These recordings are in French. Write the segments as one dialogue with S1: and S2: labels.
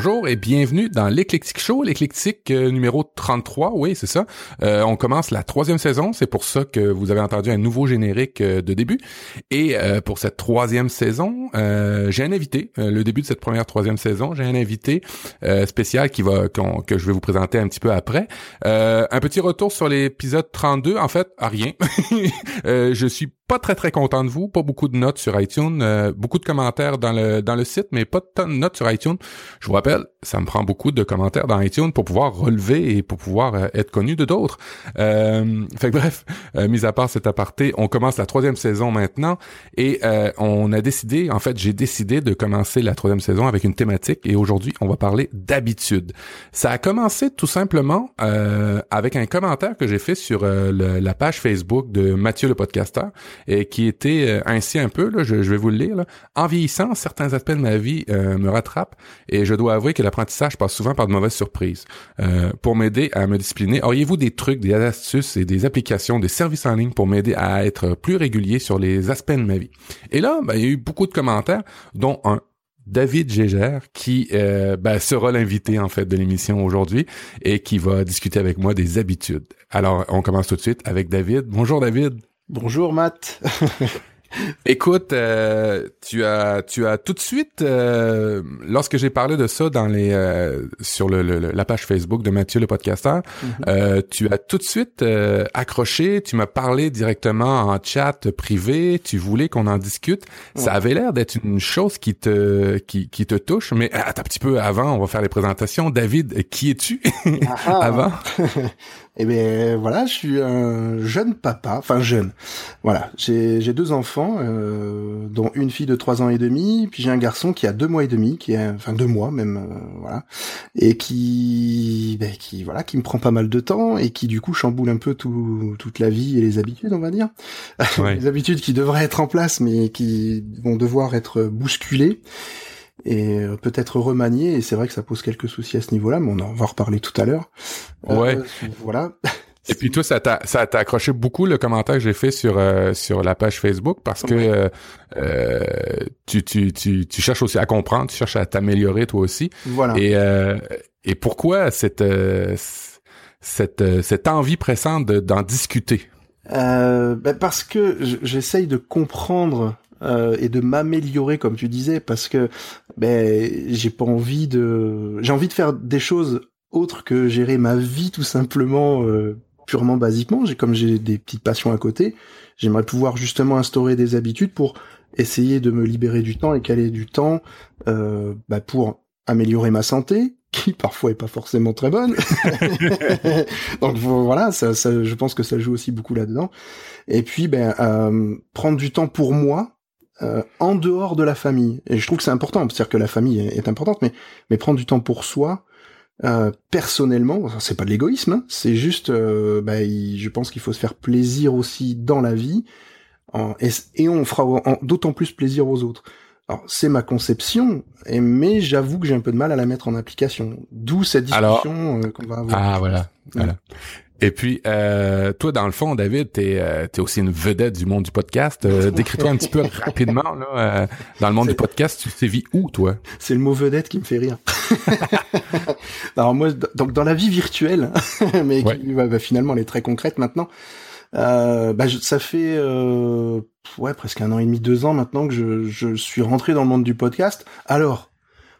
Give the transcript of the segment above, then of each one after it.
S1: Bonjour et bienvenue dans l'Éclectique Show, l'Éclectique euh, numéro 33, oui c'est ça. Euh, on commence la troisième saison, c'est pour ça que vous avez entendu un nouveau générique euh, de début. Et pour cette troisième saison, j'ai un invité, le début de cette première troisième saison, j'ai un invité spécial qui va que je vais vous présenter un petit peu après. un petit retour sur l'épisode 32, en fait, à rien. je suis pas très très content de vous, pas beaucoup de notes sur iTunes, euh, beaucoup de commentaires dans le dans le site, mais pas de notes sur iTunes. Je vous rappelle, ça me prend beaucoup de commentaires dans iTunes pour pouvoir relever et pour pouvoir euh, être connu de d'autres. Euh, fait que bref, euh, mis à part cet aparté, on commence la troisième saison maintenant et on a décidé, en fait, j'ai décidé de commencer la troisième saison avec une thématique et aujourd'hui, on va parler d'habitude. Ça a commencé tout simplement avec un commentaire que j'ai fait sur la page Facebook de Mathieu le podcasteur et qui était euh, ainsi un peu, là, je, vais vous le lire, en vieillissant, certains aspects de ma vie euh, me rattrapent et je dois avouer que l'apprentissage passe souvent par de mauvaises surprises. Euh, pour m'aider à me discipliner, auriez-vous des trucs, des astuces et des applications, des services en ligne pour m'aider à être plus régulier sur les aspects de ma vie? Et là, ben, il y a eu beaucoup de commentaires, dont un David Gégère, qui ben, sera l'invité en fait de l'émission aujourd'hui et qui va discuter avec moi des habitudes. Alors, on commence tout de suite avec David. Bonjour David.
S2: Bonjour Matt.
S1: Écoute, euh, tu as tu as tout de suite euh, lorsque j'ai parlé de ça dans les euh, sur le, la page Facebook de Mathieu le podcasteur, mhm. tu as tout de suite accroché, tu m'as parlé directement en chat privé, tu voulais qu'on en discute. Ça avait l'air d'être une chose qui te qui, qui te touche, mais attends un petit peu avant, on va faire les présentations. David, qui es-tu? Ah ah. avant?
S2: Eh bien voilà, je suis un jeune papa, enfin jeune. Voilà, j'ai deux enfants, euh, dont une fille de trois ans et demi, puis j'ai un garçon qui a deux mois et demi, qui est enfin deux mois même, euh, voilà, et qui ben, qui voilà, qui me prend pas mal de temps et qui du coup chamboule un peu tout, toute la vie et les habitudes, on va dire, les habitudes qui devraient être en place mais qui vont devoir être bousculées et euh, peut-être remanié et c'est vrai que ça pose quelques soucis à ce niveau-là mais on en va reparler tout à l'heure.
S1: Ouais. euh, voilà. Et puis toi ça t'a ça t'a accroché beaucoup le commentaire que j'ai fait sur euh, sur la page Facebook parce que euh, tu, tu tu tu cherches aussi à comprendre tu cherches à t'améliorer toi aussi.
S2: Voilà.
S1: Et et pourquoi cette cette cette envie pressante d'en discuter?
S2: Ben parce que j'essaye de comprendre euh, et de m'améliorer comme tu disais parce que ben j'ai pas envie de j'ai envie de faire des choses autres que gérer ma vie tout simplement euh, purement basiquement j'ai comme j'ai des petites passions à côté j'aimerais pouvoir justement instaurer des habitudes pour essayer de me libérer du temps et caler du temps euh, bah, pour améliorer ma santé qui parfois est pas forcément très bonne. Donc voilà, ça, ça, je pense que ça joue aussi beaucoup là-dedans. Et puis ben euh, prendre du temps pour moi, euh, en dehors de la famille. Et je trouve que c'est important, c'est-à-dire que la famille est, importante, mais, mais prendre du temps pour soi, euh, personnellement, c'est pas de l'égoïsme, hein, c'est juste, euh, bah, je pense qu'il faut se faire plaisir aussi dans la vie, et, on fera d'autant plus plaisir aux autres. Alors c'est ma conception, mais j'avoue que j'ai un peu de mal à la mettre en application. D'où cette discussion qu'on va avoir.
S1: Ah voilà, voilà. Et puis, euh, toi, dans le fond, David, t'es euh, es aussi une vedette du monde du podcast. Euh, décris-toi un petit peu rapidement là, euh, dans le monde du podcast. Tu vis où, toi?
S2: C'est le mot vedette qui me fait rire. Alors moi, donc dans la vie virtuelle, mais qui, bah, finalement, elle est très concrète maintenant. Euh, bah, ça fait ouais presque un an et demi, deux ans maintenant que je, je suis rentré dans le monde du podcast. Alors,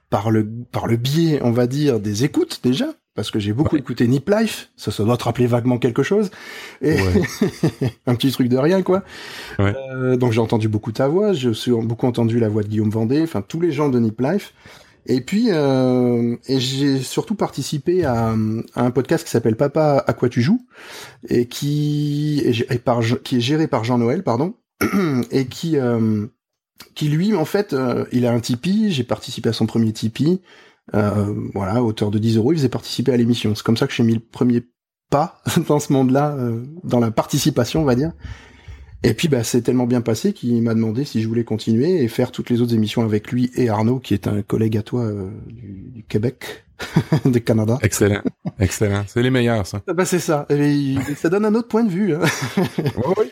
S2: par le par le biais, on va dire, des écoutes déjà, parce que j'ai beaucoup écouté Nip Life, ça, ça doit te rappeler vaguement quelque chose, et un petit truc de rien quoi. Euh, donc j'ai entendu beaucoup ta voix, j'ai beaucoup entendu la voix de Guillaume Vendée, enfin tous les gens de Nip Life. Et puis euh, et j'ai surtout participé à, un podcast qui s'appelle Papa à quoi tu joues? Et qui est géré par qui est géré par Jean Noël pardon. Et qui euh, qui lui en fait il a un Tipeee, j'ai participé à son premier Tipeee euh, voilà, hauteur de 10 euros, il faisait participer à l'émission. C'est comme ça que j'ai mis le premier pas dans ce monde-là, euh, dans la participation, on va dire. Et puis bah c'est tellement bien passé qu'il m'a demandé si je voulais continuer et faire toutes les autres émissions avec lui et Arnaud, qui est un collègue à toi euh, du, Québec, du Canada.
S1: Excellent, excellent. C'est les meilleurs ça.
S2: Bah c'est ça. Et, ça donne un autre point de vue. Hein.
S1: oui,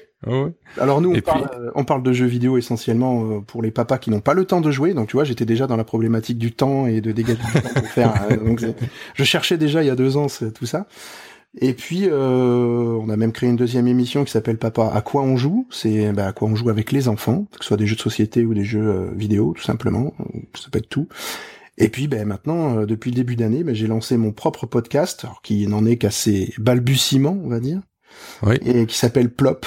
S2: Alors nous, on parle, euh, on parle, de jeux vidéo essentiellement euh, pour les papas qui n'ont pas le temps de jouer. Donc tu vois, j'étais déjà dans la problématique du temps et de dégager du temps pour faire. Euh, donc, je cherchais déjà il y a deux ans tout ça. Et puis, euh, on a même créé une deuxième émission qui s'appelle Papa, à quoi on joue? C'est bah, à quoi on joue avec les enfants, que ce soit des jeux de société ou des jeux vidéo, tout simplement. Ça peut être tout. Et puis ben maintenant, euh, depuis le début d'année, ben, j'ai lancé mon propre podcast, alors qui n'en est qu'à ses balbutiements, on va dire, oui. et qui s'appelle Plop.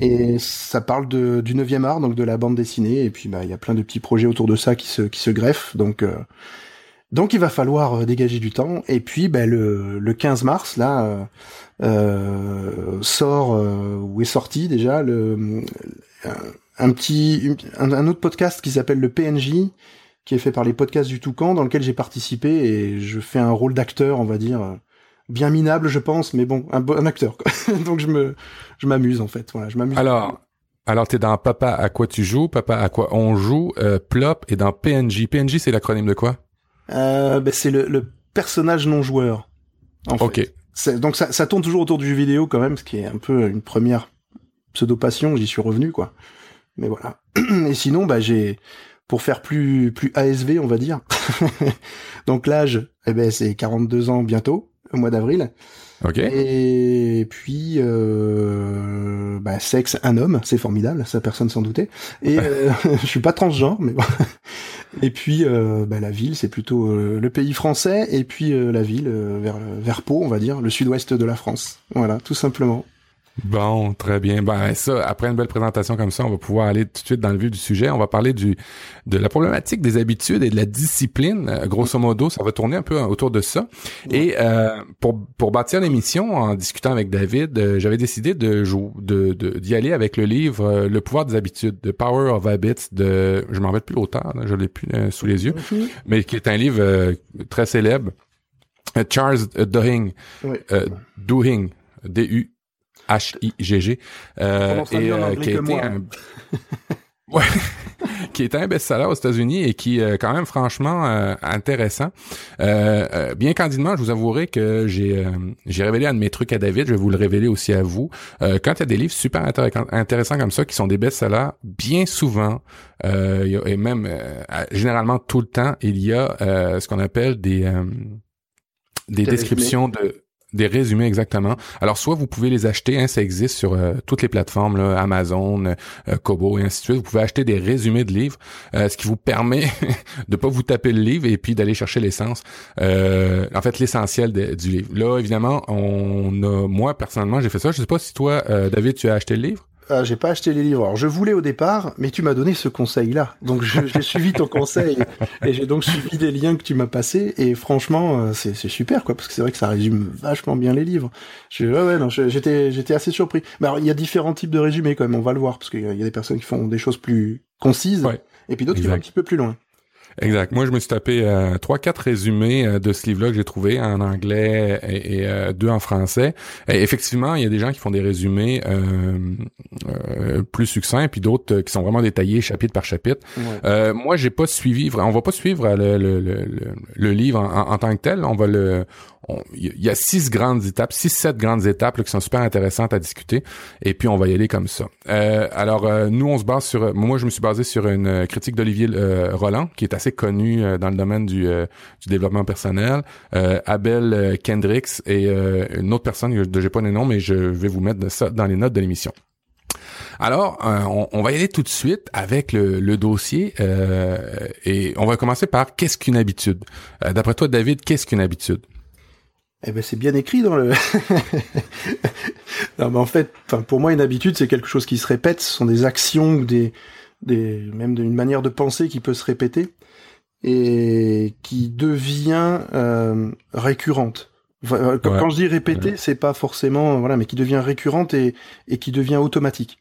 S2: Et ça parle de, du 9 art, donc de la bande dessinée, et puis ben, il y a plein de petits projets autour de ça qui se, qui se greffent, donc euh, donc il va falloir euh, dégager du temps. Et puis ben, le, le 15 mars, là, euh, sort, ou est sorti déjà, le, un, petit un autre podcast qui s'appelle le PNJ, qui est fait par les podcasts du Toucan, dans lequel j'ai participé. Et je fais un rôle d'acteur, on va dire, euh, bien minable, je pense, mais bon, un bon acteur. Donc je me, je m'amuse en fait. Voilà, je m'amuse.
S1: Alors, alors t'es dans Papa à quoi tu joues, Papa à quoi on joue, euh, Plop et dans PNJ. PNJ c'est l'acronyme de quoi?
S2: Euh, ben, c'est le, le, personnage non joueur. En ok. Donc ça, ça tourne toujours autour du jeu vidéo quand même, ce qui est un peu une première pseudo passion. J'y suis revenu quoi. Mais voilà. Et sinon, bah j'ai pour faire plus plus ASV, on va dire. Donc l'âge, eh ben c'est 42 ans bientôt, au mois d'avril.
S1: Ok.
S2: Et puis euh, bah, sexe un homme, c'est formidable, ça personne s'en doutait. Et euh, je suis pas transgenre, mais bon. Et puis euh, bah, la ville, c'est plutôt euh, le pays français, et puis euh, la ville vers vers Pau, on va dire, le sud-ouest de la France. Voilà, tout simplement.
S1: Bon, très bien. Ben ça, après une belle présentation comme ça, on va pouvoir aller tout de suite dans le vif du sujet. On va parler du de la problématique des habitudes et de la discipline. Euh, grosso modo, ça va tourner un peu autour de ça. Et euh, pour pour bâtir l'émission, en discutant avec David, euh, j'avais décidé de de d'y aller avec le livre Le pouvoir des habitudes, The Power of Habits de je m'en rappelle plus l'auteur, je l'ai plus sous les yeux, mm-hmm. mais qui est un livre très célèbre. Charles Duhigg, oui. Duhigg, D-U H-I-G-G, euh, et euh, qui a été un... ouais, qui est un best-seller aux États-Unis et qui est quand même franchement euh, intéressant. Euh, bien candidement, je vous avouerai que j'ai j'ai révélé un de mes trucs à David, je vais vous le révéler aussi à vous. quand il y a des livres super intéressants comme ça qui sont des best-sellers, bien souvent et même généralement tout le temps, il y a ce qu'on appelle des des descriptions de des résumés exactement. Alors soit vous pouvez les acheter, hein, ça existe sur euh, toutes les plateformes, Amazon, euh, Kobo et ainsi de suite. Vous pouvez acheter des résumés de livres, euh, ce qui vous permet de pas vous taper le livre et puis d'aller chercher l'essence. en fait, l'essentiel du livre. Là, évidemment, on a, moi personnellement, j'ai fait ça. Je sais pas si toi, David, tu as acheté le livre?
S2: Ah, j'ai pas acheté les livres. Alors, je voulais au départ, mais tu m'as donné ce conseil-là. Donc, j'ai suivi ton conseil et j'ai donc suivi les liens que tu m'as passés. Et franchement, euh, c'est super, quoi, parce que c'est vrai que ça résume vachement bien les livres. Je, ouais, ouais, non, j'étais, j'étais assez surpris. Mais alors, il y a différents types de résumés quand même. On va le voir, parce qu'il y, a des personnes qui font des choses plus concises, et puis d'autres qui vont un petit peu plus loin.
S1: Exact. Moi, je me suis tapé euh, trois, quatre résumés euh, de ce livre-là que j'ai trouvé en anglais et, euh, deux en français. Et effectivement, il y a des gens qui font des résumés plus succincts, puis d'autres qui sont vraiment détaillés chapitre par chapitre. moi, j'ai pas suivi. On va pas suivre le, le, le, le livre en, en, tant que tel. On va le, il y a six grandes étapes, six, sept grandes étapes qui sont super intéressantes à discuter. Et puis on va y aller comme ça. Euh, alors euh, nous, on se base sur. Moi, je me suis basé sur une euh, critique d'Olivier Roland, qui est assez connu dans le domaine du, du développement personnel. Abel Kendricks et une autre personne dont j'ai pas les noms, mais je vais vous mettre ça dans les notes de l'émission. Alors, on, va y aller tout de suite avec le, le dossier et on va commencer par qu'est-ce qu'une habitude? D'après toi, David, qu'est-ce qu'une habitude?
S2: Eh ben c'est bien écrit dans le. non mais en fait, enfin pour moi une habitude c'est quelque chose qui se répète, ce sont des actions ou des, des même une manière de penser qui peut se répéter et qui devient euh, récurrente. Euh, quand je dis répéter, c'est pas forcément voilà, mais qui devient récurrente et, et qui devient automatique.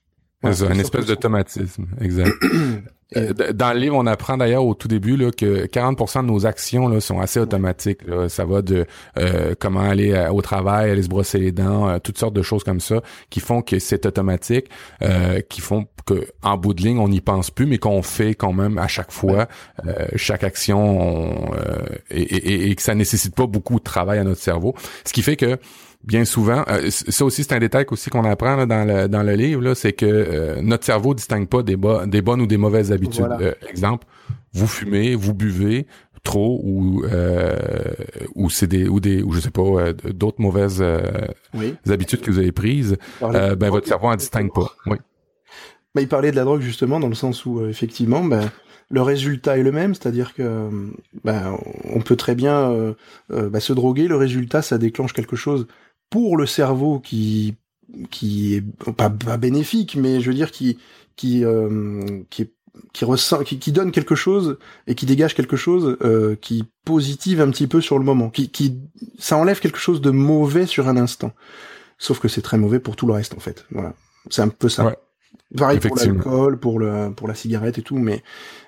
S1: c'est un espèce d'automatisme, exact. Euh, dans le livre, on apprend d'ailleurs au tout début là, que 40% de nos actions là, sont assez automatiques. Ça va de euh, comment aller au travail, aller se brosser les dents, euh, toutes sortes de choses comme ça qui font que c'est automatique, qui font que en bout de ligne, on n'y pense plus, mais qu'on fait quand même à chaque fois, chaque action, et, et, et, que ça nécessite pas beaucoup de travail à notre cerveau. Ce qui fait que bien souvent, euh, ça aussi c'est un détail aussi qu'on apprend dans le dans le livre là, c'est que euh, notre cerveau distingue pas des, des bonnes ou des mauvaises habitudes. Euh, exemple, vous fumez, vous buvez trop ou ou c'est des ou des ou je sais pas d'autres mauvaises habitudes que vous avez prises, ben votre cerveau en distingue pas. Oui.
S2: Bah, il parlait de la drogue justement dans le sens où effectivement, ben le résultat est le même, c'est-à-dire que ben, on peut très bien euh, euh, ben, se droguer, le résultat ça déclenche quelque chose pour le cerveau qui qui est pas, bénéfique, mais je veux dire qui qui euh, qui qui ressent qui, qui, donne quelque chose et qui dégage quelque chose qui positive un petit peu sur le moment, qui qui ça enlève quelque chose de mauvais sur un instant. Sauf que c'est très mauvais pour tout le reste en fait. Voilà, c'est un peu ça. Ouais. Pareil pour l'alcool, pour le pour la cigarette et tout, mais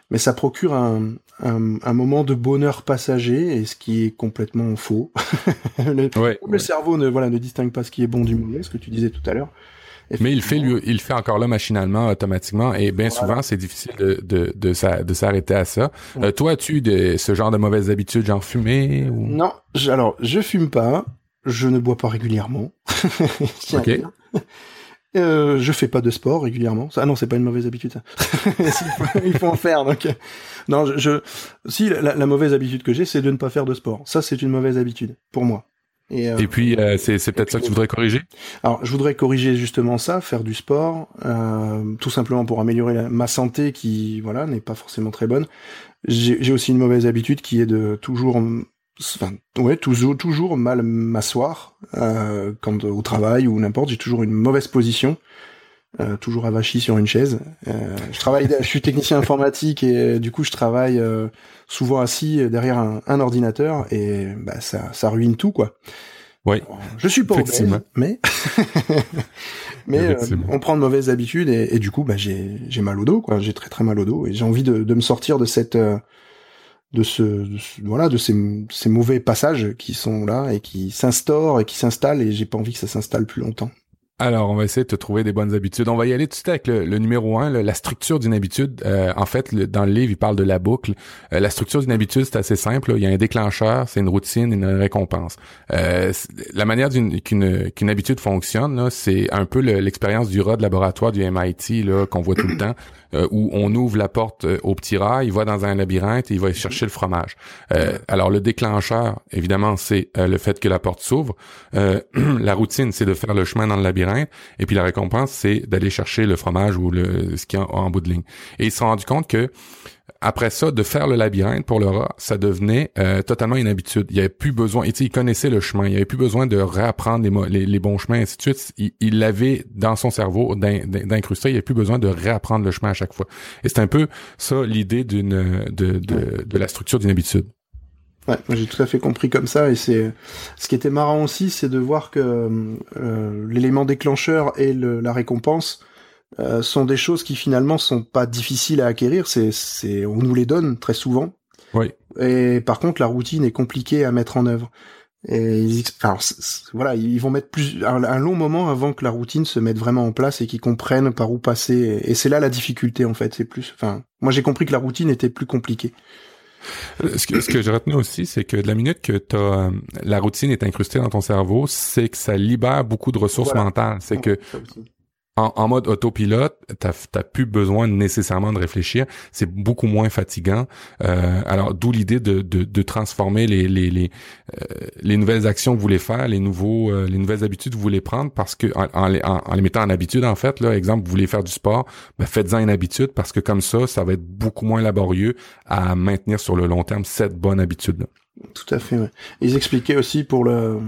S2: mais ça procure un, un, moment de bonheur passager, et ce qui est complètement faux. le, cerveau ne, voilà, ne distingue pas ce qui est bon du mauvais, ce que tu disais tout à l'heure.
S1: Mais il fait lui, il fait encore là machinalement, automatiquement, et bien souvent c'est difficile de de de, de s'arrêter à ça. Euh, toi, as-tu de ce genre de mauvaises habitudes, genre fumer ou...
S2: Non, alors je fume pas, je ne bois pas régulièrement. ok. Euh, je fais pas de sport régulièrement. Ah non, c'est pas une mauvaise habitude. Ça. il faut en faire. Donc, euh, non, je, si la, mauvaise habitude que j'ai, c'est de ne pas faire de sport. Ça, c'est une mauvaise habitude pour moi.
S1: Et, euh, et puis, euh, c'est, peut-être ça que tu voudrais corriger?
S2: Alors, je voudrais corriger justement ça, faire du sport, tout simplement pour améliorer ma santé qui, voilà, n'est pas forcément très bonne. J'ai aussi une mauvaise habitude qui est de toujours enfin ouais toujours toujours mal m'asseoir euh, quand au travail ou n'importe j'ai toujours une mauvaise position. Euh, toujours avachi sur une chaise. Euh, je travaille je suis technicien informatique et du coup je travaille euh, souvent assis derrière un, un, ordinateur et bah ça ça ruine tout quoi.
S1: Oui
S2: je suis pas obèse mais mais euh, on prend de mauvaises habitudes et, et du coup bah j'ai j'ai mal au dos quoi. J'ai très très mal au dos et j'ai envie de, de me sortir de cette de ce, voilà de ces, ces, mauvais passages qui sont là et qui s'instaurent et qui s'installent et j'ai pas envie que ça s'installe plus longtemps.
S1: Alors, on va essayer de te trouver des bonnes habitudes. On va y aller tout de suite avec le, numéro un, la structure d'une habitude. Euh, en fait, dans le livre, il parle de la boucle. Euh, la structure d'une habitude, c'est assez simple. Il y a un déclencheur, c'est une routine, une récompense. Euh, la manière qu'une habitude fonctionne, c'est un peu l'expérience du rat de laboratoire du MIT qu'on voit tout le temps. Euh, où on ouvre la porte euh, au petit rat, il va dans un labyrinthe et il va chercher le fromage. Euh, alors le déclencheur, évidemment, c'est le fait que la porte s'ouvre. la routine, c'est de faire le chemin dans le labyrinthe. Et puis la récompense, c'est d'aller chercher le fromage ou le ce qui est en, bout de ligne. Et ils se sont rendus compte que après ça, de faire le labyrinthe pour le rat, ça devenait euh, totalement une habitude. Il y avait plus besoin, il connaissait le chemin, il y avait plus besoin de réapprendre les, les, bons chemins, ainsi de suite. Il l'avait dans son cerveau d'incruster, il n'y avait plus besoin de réapprendre le chemin à chaque fois. Et c'est un peu ça l'idée d'une de, de, de la structure d'une habitude.
S2: Ouais, moi j'ai tout à fait compris comme ça et c'est ce qui était marrant aussi, c'est de voir que euh, l'élément déclencheur et le, la récompense euh, sont des choses qui finalement sont pas difficiles à acquérir. C'est, c'est, on nous les donne très souvent.
S1: Oui.
S2: Et par contre, la routine est compliquée à mettre en œuvre. Et ils, enfin, voilà, ils vont mettre plus un, long moment avant que la routine se mette vraiment en place et qu'ils comprennent par où passer. Et c'est là la difficulté en fait. C'est plus, enfin, moi j'ai compris que la routine était plus compliquée.
S1: Euh, ce que, ce que je retiens aussi, c'est que de la minute que as, la routine est incrustée dans ton cerveau, c'est que ça libère beaucoup de ressources mentales. C'est que en, mode autopilote, t'as plus besoin nécessairement de réfléchir. C'est beaucoup moins fatigant. Euh, alors, d'où l'idée de, transformer euh, les, nouvelles actions que vous voulez faire, les nouveaux euh, les nouvelles habitudes que vous voulez prendre, parce que en, les, en, les mettant en habitude, en fait, là, exemple, vous voulez faire du sport, ben faites-en une habitude parce que comme ça, ça va être beaucoup moins laborieux à maintenir sur le long terme cette bonne habitude là.
S2: Tout à fait. Ouais. Ils expliquaient aussi pour le,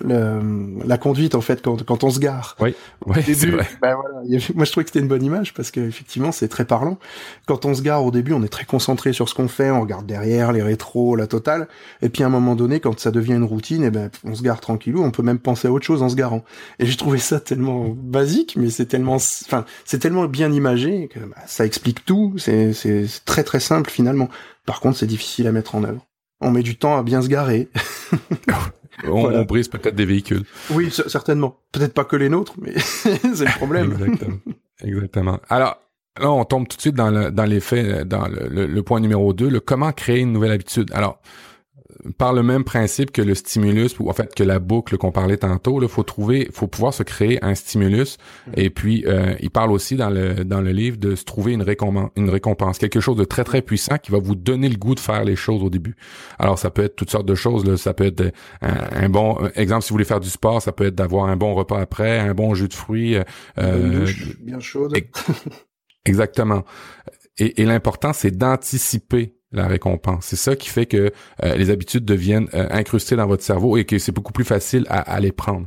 S2: le la conduite en fait quand, quand on se gare.
S1: Oui. oui c'est vrai.
S2: Ben voilà, moi je trouvais que c'était une bonne image parce qu'effectivement c'est très parlant. Quand on se gare au début, on est très concentré sur ce qu'on fait, on regarde derrière les rétros, la totale. Et puis à un moment donné, quand ça devient une routine, et eh ben on se gare tranquillou, on peut même penser à autre chose en se garant. Et j'ai trouvé ça tellement basique, mais c'est tellement, enfin c'est tellement bien imagé que bah, ça explique tout. C'est c'est très très simple finalement. Par contre, c'est difficile à mettre en œuvre on met du temps à bien se garer.
S1: on, brise peut-être des véhicules.
S2: Oui, certainement. Peut-être pas que les nôtres, mais c'est le problème.
S1: Exactement. Exactement. Alors, là, on tombe tout de suite dans, le, dans les faits, dans le, point numéro 2, le comment créer une nouvelle habitude. Alors, par le même principe que le stimulus ou en fait que la boucle qu'on parlait tantôt, il faut trouver, faut pouvoir se créer un stimulus. Mm. Et puis euh, il parle aussi dans le dans le livre de se trouver une récompense, une récompense, quelque chose de très très puissant qui va vous donner le goût de faire les choses au début. Alors ça peut être toutes sortes de choses. Là. Ça peut être un, bon exemple si vous voulez faire du sport, ça peut être d'avoir un bon repas après, un bon jus de fruits,
S2: euh, bien chaude.
S1: Exactement. Et, et l'important, c'est d'anticiper la récompense. C'est ça qui fait que euh, les habitudes deviennent euh, incrustées dans votre cerveau et que c'est beaucoup plus facile à, à les prendre.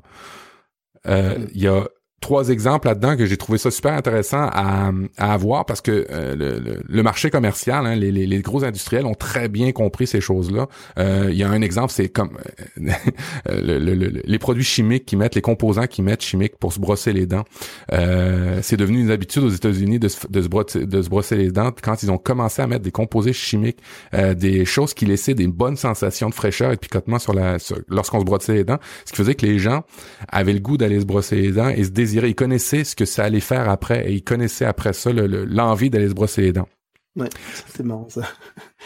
S1: Euh, il y a trois exemples là-dedans que j'ai trouvé ça super intéressant à, à avoir parce que euh, le, le, marché commercial, hein, les, les, les, gros industriels ont très bien compris ces choses-là. Euh, il y a un exemple, c'est comme euh, les produits chimiques qui mettent, les composants qui mettent chimiques pour se brosser les dents. c'est devenu une habitude aux États-Unis de, de, se brosser, de se brosser les dents quand ils ont commencé à mettre des composés chimiques, des choses qui laissaient des bonnes sensations de fraîcheur et de picotement sur la lorsqu'on se brossait les dents, ce qui faisait que les gens avaient le goût d'aller se brosser les dents et se désiraient il connaissait ce que ça allait faire après et il connaissait après ça l'envie d'aller se brosser les dents.
S2: Ouais, c'était marrant ça.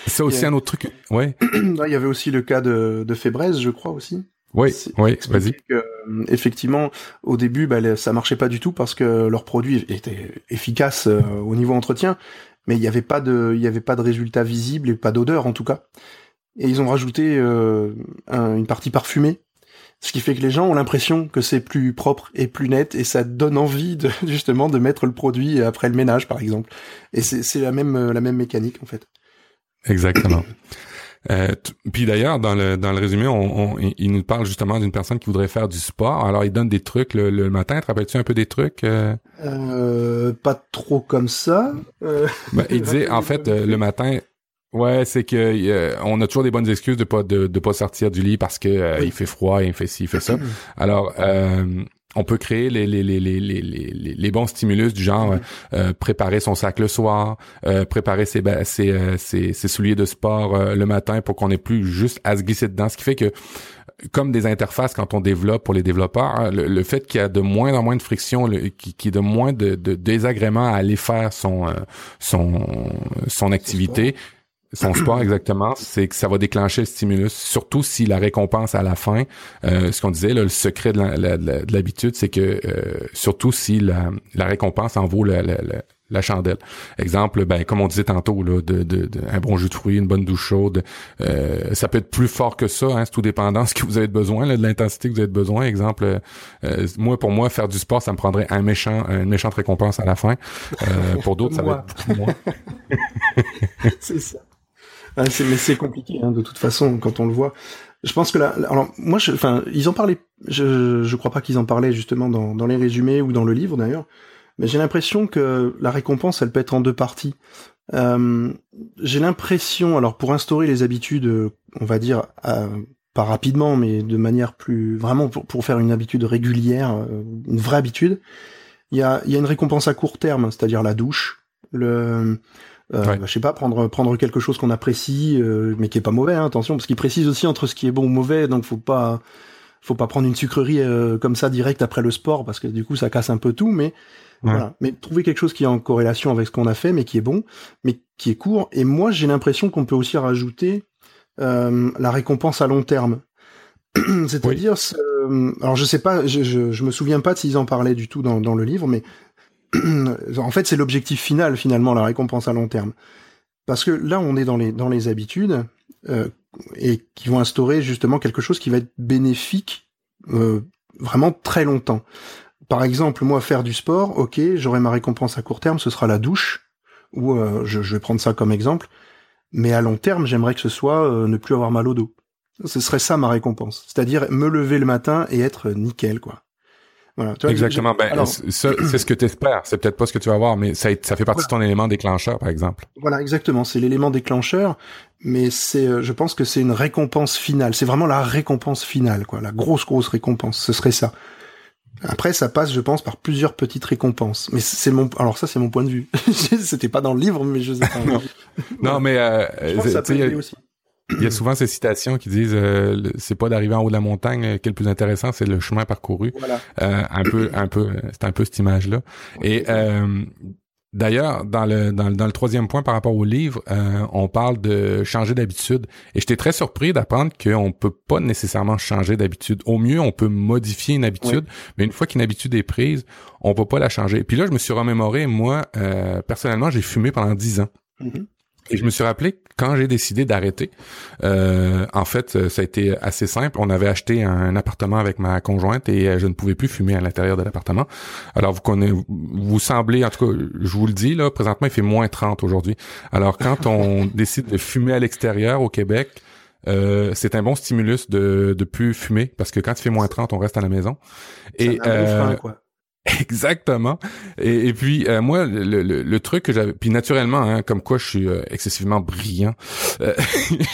S1: C'est aussi un autre truc. Ouais.
S2: il y avait aussi le cas de, de Fébreze, je crois aussi.
S1: Oui, oui, vas-y.
S2: Euh, effectivement, au début, bah, ça marchait pas du tout parce que leur produit était efficace euh, au niveau entretien, mais il n'y avait pas de, il y avait pas de résultat visible et pas d'odeur en tout cas. Et ils ont rajouté euh, une partie parfumée ce qui fait que les gens ont l'impression que c'est plus propre et plus net et ça donne envie de, justement de mettre le produit après le ménage par exemple. Et c'est la même la même mécanique en fait.
S1: Exactement. Euh, puis d'ailleurs, dans le dans le résumé, on, il nous parle justement d'une personne qui voudrait faire du sport. Alors, il donne des trucs le, matin. Te rappelles-tu un peu des trucs
S2: euh? euh Pas trop comme ça.
S1: Euh... Ben, il disait en fait le matin, Ouais, c'est que euh, on a toujours des bonnes excuses de pas de, de pas sortir du lit parce que euh, il fait froid, il fait ci, il fait ça. Alors euh, on peut créer les, les, les, les, les, les bons stimulus du genre préparer son sac le soir, préparer ses, ses, ses, ses, souliers de sport le matin pour qu'on ait plus juste à se glisser dedans. Ce qui fait que comme des interfaces quand on développe pour les développeurs, hein, le, fait qu'il y a de moins en moins de friction, qui, qui de moins de, de désagréments à aller faire son son son activité, son sport exactement, c'est que ça va déclencher le stimulus, surtout si la récompense à la fin, euh, ce qu'on disait, le secret de l'habitude, c'est que euh, surtout si la, récompense en vaut la, chandelle. Exemple, ben comme on disait tantôt, là, de, un bon jus de fruits, une bonne douche chaude, euh, ça peut être plus fort que ça, hein, c'est tout dépendant de ce que vous avez besoin, de l'intensité que vous avez besoin. Exemple, moi pour moi faire du sport, ça me prendrait un méchant, une méchante récompense à la fin. pour d'autres, ça va être beaucoup moins.
S2: c'est ça mais c'est compliqué hein, de toute façon quand on le voit. Je pense que là, alors moi, enfin, ils en parlaient. Je, je crois pas qu'ils en parlaient justement dans, dans les résumés ou dans le livre d'ailleurs. Mais j'ai l'impression que la récompense, elle peut être en deux parties. Euh, j'ai l'impression, alors pour instaurer les habitudes, on va dire euh, pas rapidement, mais de manière plus vraiment pour, pour faire une habitude régulière, euh, une vraie habitude, il y a, y a une récompense à court terme, c'est-à-dire la douche, le euh, bah, je sais pas, prendre prendre quelque chose qu'on apprécie, euh, mais qui est pas mauvais, hein, attention, parce qu'il précise aussi entre ce qui est bon ou mauvais, donc faut pas faut pas prendre une sucrerie euh, comme ça direct après le sport, parce que du coup ça casse un peu tout, mais voilà. Mais trouver quelque chose qui est en corrélation avec ce qu'on a fait, mais qui est bon, mais qui est court. Et moi j'ai l'impression qu'on peut aussi rajouter la récompense à long terme. C'est-à-dire, alors je sais pas, je, je, je, me souviens pas s'ils en parlaient du tout dans, dans le livre, mais en fait, c'est l'objectif final, finalement, la récompense à long terme. Parce que là, on est dans les, dans les habitudes euh, et qui vont instaurer justement quelque chose qui va être bénéfique euh, vraiment très longtemps. Par exemple, moi, faire du sport, ok, j'aurai ma récompense à court terme, ce sera la douche, ou euh, je, je, vais prendre ça comme exemple, mais à long terme, j'aimerais que ce soit ne plus avoir mal au dos. Ce serait ça ma récompense, c'est-à-dire me lever le matin et être nickel, quoi.
S1: Exactement. Ben, c'est ce que tu espères. C'est peut-être pas ce que tu vas voir, mais ça, ça fait partie de ton élément déclencheur, par exemple.
S2: Voilà, exactement. C'est l'élément déclencheur, mais c'est, euh, je pense que c'est une récompense finale. C'est vraiment la récompense finale, quoi. La grosse, grosse récompense. Ce serait ça. Après, ça passe, je pense, par plusieurs petites récompenses. Mais c'est mon, alors ça, c'est mon point de vue. C'était pas dans le livre, mais je sais pas.
S1: non. mais euh, je pense que ça peut aussi. Il y a souvent ces citations qui disent euh, c'est pas d'arriver en haut de la montagne euh, qui est le plus intéressant, c'est le chemin parcouru. Euh, un peu, un peu, c'est un peu cette image là. Et D'ailleurs, dans le, dans, le troisième point par rapport au livre, euh, on parle de changer d'habitude. Et j'étais très surpris d'apprendre qu'on peut pas nécessairement changer d'habitude. Au mieux, on peut modifier une habitude, mais une fois qu'une habitude est prise, on peut pas la changer. Puis là, je me suis remémoré, moi, euh, personnellement, j'ai fumé pendant dix ans. Mm-hmm. Et je me suis rappelé quand j'ai décidé d'arrêter. Euh, en fait, ça a été assez simple. On avait acheté un appartement avec ma conjointe et euh, je ne pouvais plus fumer à l'intérieur de l'appartement. Alors vous connaissez, vous semblez, en tout cas, je vous le dis là, présentement il fait moins 30 aujourd'hui. Alors quand on décide de fumer à l'extérieur au Québec, euh, c'est un bon stimulus de de plus fumer parce que quand il fait moins 30, on reste à la maison.
S2: Et euh, quoi.
S1: Exactement. Et, puis euh, moi, le, le, truc que j'avais, puis naturellement, hein, comme quoi je suis euh, excessivement brillant, euh,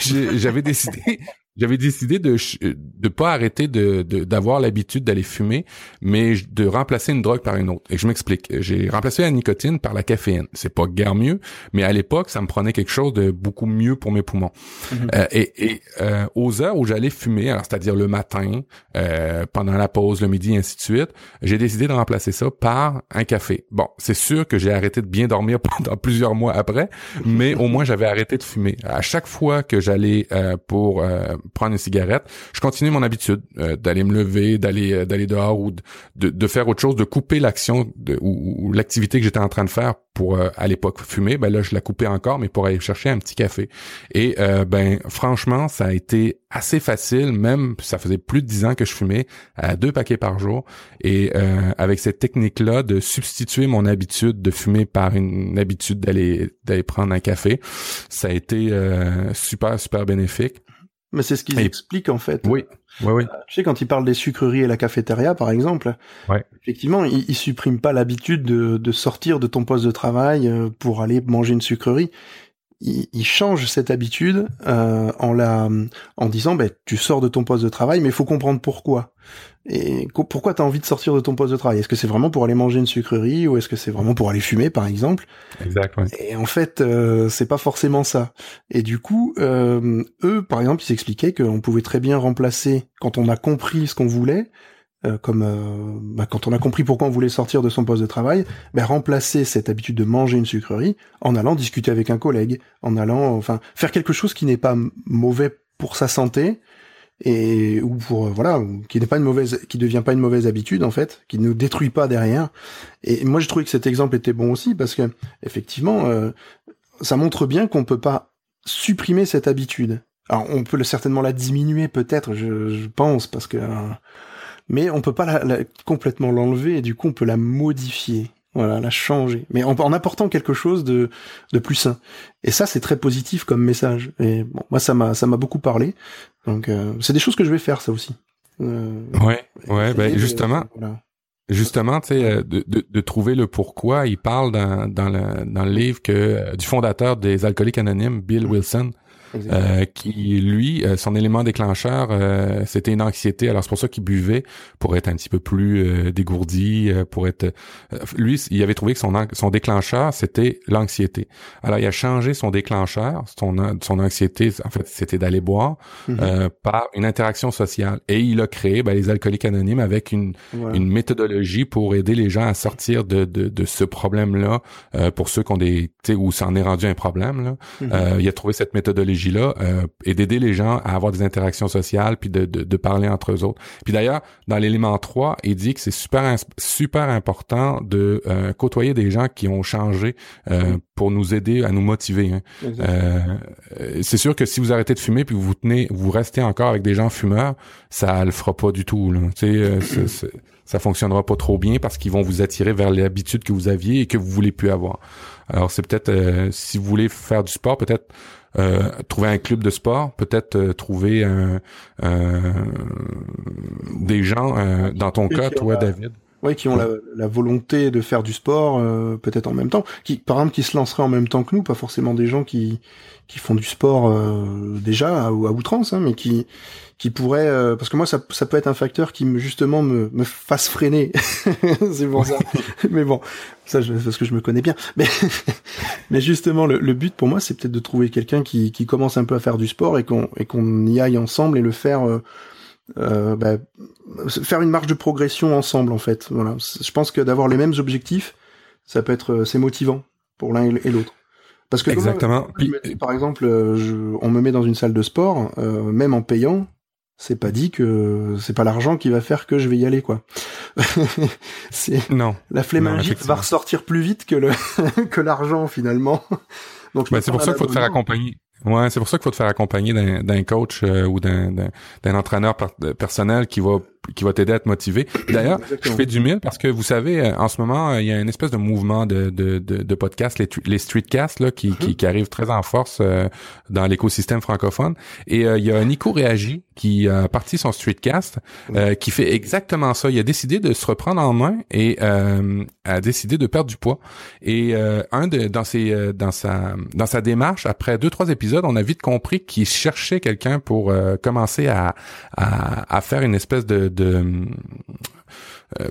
S1: j'avais décidé j'avais décidé de de pas arrêter de d'avoir l'habitude d'aller fumer, mais de remplacer une drogue par une autre. Et je m'explique. J'ai remplacé la nicotine par la caféine. C'est pas guère mieux, mais à l'époque, ça me prenait quelque chose de beaucoup mieux pour mes poumons. Mm-hmm. euh, et, et euh, aux heures où j'allais fumer, alors c'est-à-dire le matin, euh, pendant la pause, le midi, et ainsi de suite, j'ai décidé de remplacer ça par un café. Bon, c'est sûr que j'ai arrêté de bien dormir pendant plusieurs mois après, mais au moins j'avais arrêté de fumer. À chaque fois que j'allais euh, pour prendre une cigarette, je continuais mon habitude euh, d'aller me lever, d'aller euh, d'aller dehors ou de, de, faire autre chose, de couper l'action ou, ou l'activité que j'étais en train de faire pour euh, à l'époque fumer. Ben là, je la coupais encore, mais pour aller chercher un petit café. Et ben franchement, ça a été assez facile, même ça faisait plus de dix ans que je fumais à deux paquets par jour. Et avec cette technique-là de substituer mon habitude de fumer par une habitude d'aller d'aller prendre un café, ça a été super super bénéfique.
S2: Mais c'est ce qu'ils expliquent en fait.
S1: Oui. Oui, oui.
S2: Euh, tu sais, quand ils parlent des sucreries et la cafétéria, par exemple,
S1: ouais.
S2: effectivement, ils, ils suppriment pas l'habitude de, de, sortir de ton poste de travail euh, pour aller manger une sucrerie. Ils, ils changent cette habitude euh, en la, en disant, ben, tu sors de ton poste de travail, mais il faut comprendre pourquoi. Et pourquoi tu as envie de sortir de ton poste de travail? Est-ce que c'est vraiment pour aller manger une sucrerie ou est-ce que c'est vraiment pour aller fumer, par exemple?
S1: Exact.
S2: Et en fait, euh, c'est pas forcément ça. Et du coup, euh, eux, par exemple, ils s'expliquaient qu'on pouvait très bien remplacer, quand on a compris ce qu'on voulait, euh, comme euh, bah, quand on a compris pourquoi on voulait sortir de son poste de travail, bah, remplacer cette habitude de manger une sucrerie en allant discuter avec un collègue, en allant, enfin, faire quelque chose qui n'est pas mauvais pour sa santé, et ou pour euh, voilà qui n'est pas une mauvaise qui devient pas une mauvaise habitude en fait qui ne détruit pas derrière. Et moi je trouvais que cet exemple était bon aussi parce que effectivement euh, ça montre bien qu'on peut pas supprimer cette habitude. Alors on peut certainement la diminuer peut-être je, je, pense parce que euh, mais on peut pas la, complètement l'enlever et du coup on peut la modifier voilà, la changer, mais en, en, apportant quelque chose de, de plus sain. Et ça, c'est très positif comme message. Et bon, moi, ça m'a, ça m'a beaucoup parlé. Donc, euh, c'est des choses que je vais faire, ça aussi.
S1: Euh, ouais, ouais, ben justement. Justement, tu sais, euh, de, de, de, trouver le pourquoi, il parle dans, dans, le, dans le livre que euh, du fondateur des Alcooliques Anonymes, Bill mm. Wilson, euh, qui lui, euh, son élément déclencheur, euh, c'était une anxiété. Alors c'est pour ça qu'il buvait pour être un petit peu plus dégourdi, pour être. lui, il avait trouvé que son son déclencheur c'était l'anxiété. Alors il a changé son déclencheur, son son anxiété, en fait, c'était d'aller boire mm-hmm. par une interaction sociale. Et il a créé ben, les alcooliques anonymes avec une une méthodologie pour aider les gens à sortir de de, de ce problème-là. pour ceux qui ont des, tu sais, où ça en est rendu un problème là, mm-hmm. il a trouvé cette méthodologie euh, et d'aider les gens à avoir des interactions sociales puis de, de, de parler entre eux autres. Puis d'ailleurs, dans l'élément 3, il dit que c'est super super important de euh, côtoyer des gens qui ont changé euh, pour nous aider à nous motiver. Hein. Euh, c'est sûr que si vous arrêtez de fumer puis vous vous tenez, vous restez encore avec des gens fumeurs, ça le fera pas du tout. Là. Tu sais, ça fonctionnera pas trop bien parce qu'ils vont vous attirer vers l'habitude que vous aviez et que vous voulez plus avoir. Alors c'est peut-être si vous voulez faire du sport, peut-être euh, trouver un club de sport, peut-être euh, trouver des gens, euh, dans ton cas, toi, David?
S2: Oui, qui ont la, la, volonté de faire du sport, peut-être en même temps, qui, par exemple, qui se lanceraient en même temps que nous, pas forcément des gens qui qui font du sport déjà à, à outrance, hein, mais qui qui pourrait euh, parce que moi ça, ça peut être un facteur qui me justement me, me fasse freiner. C'est pour ça. Mais bon ça je, parce que je me connais bien. Mais mais justement le, le but pour moi c'est peut-être de trouver quelqu'un qui, qui commence un peu à faire du sport et qu'on et qu'on y aille ensemble et le faire euh, euh, bah, faire une marge de progression ensemble en fait voilà je pense que d'avoir les mêmes objectifs ça peut être c'est motivant pour l'un et l'autre. Parce que
S1: exactement.
S2: par exemple, je, on me met dans une salle de sport, même en payant, c'est pas dit que c'est pas l'argent qui va faire que je vais y aller quoi. c'est
S1: non.
S2: La flémingite va ressortir plus vite que le que l'argent finalement.
S1: Donc bah, c'est pour ça qu'il faut te faire accompagner. Ouais, c'est pour ça qu'il faut te faire accompagner d'un coach euh, ou d'un entraîneur personnel qui va qui va t'aider à te motiver. D'ailleurs, je fais du mille parce que vous savez, euh, en ce moment, il y a une espèce de mouvement de, de, de, de podcasts, les, les streetcasts, là, qui, qui, mhm. qui arrivent très en force euh, dans l'écosystème francophone. Et il y a Nico Réagi qui a parti son streetcast, qui fait exactement ça. Il a décidé de se reprendre en main et a décidé de perdre du poids. Et un de dans ses dans sa dans sa démarche, après deux trois épisodes on a vite compris qu'il cherchait quelqu'un pour euh, commencer à, à, faire une espèce de,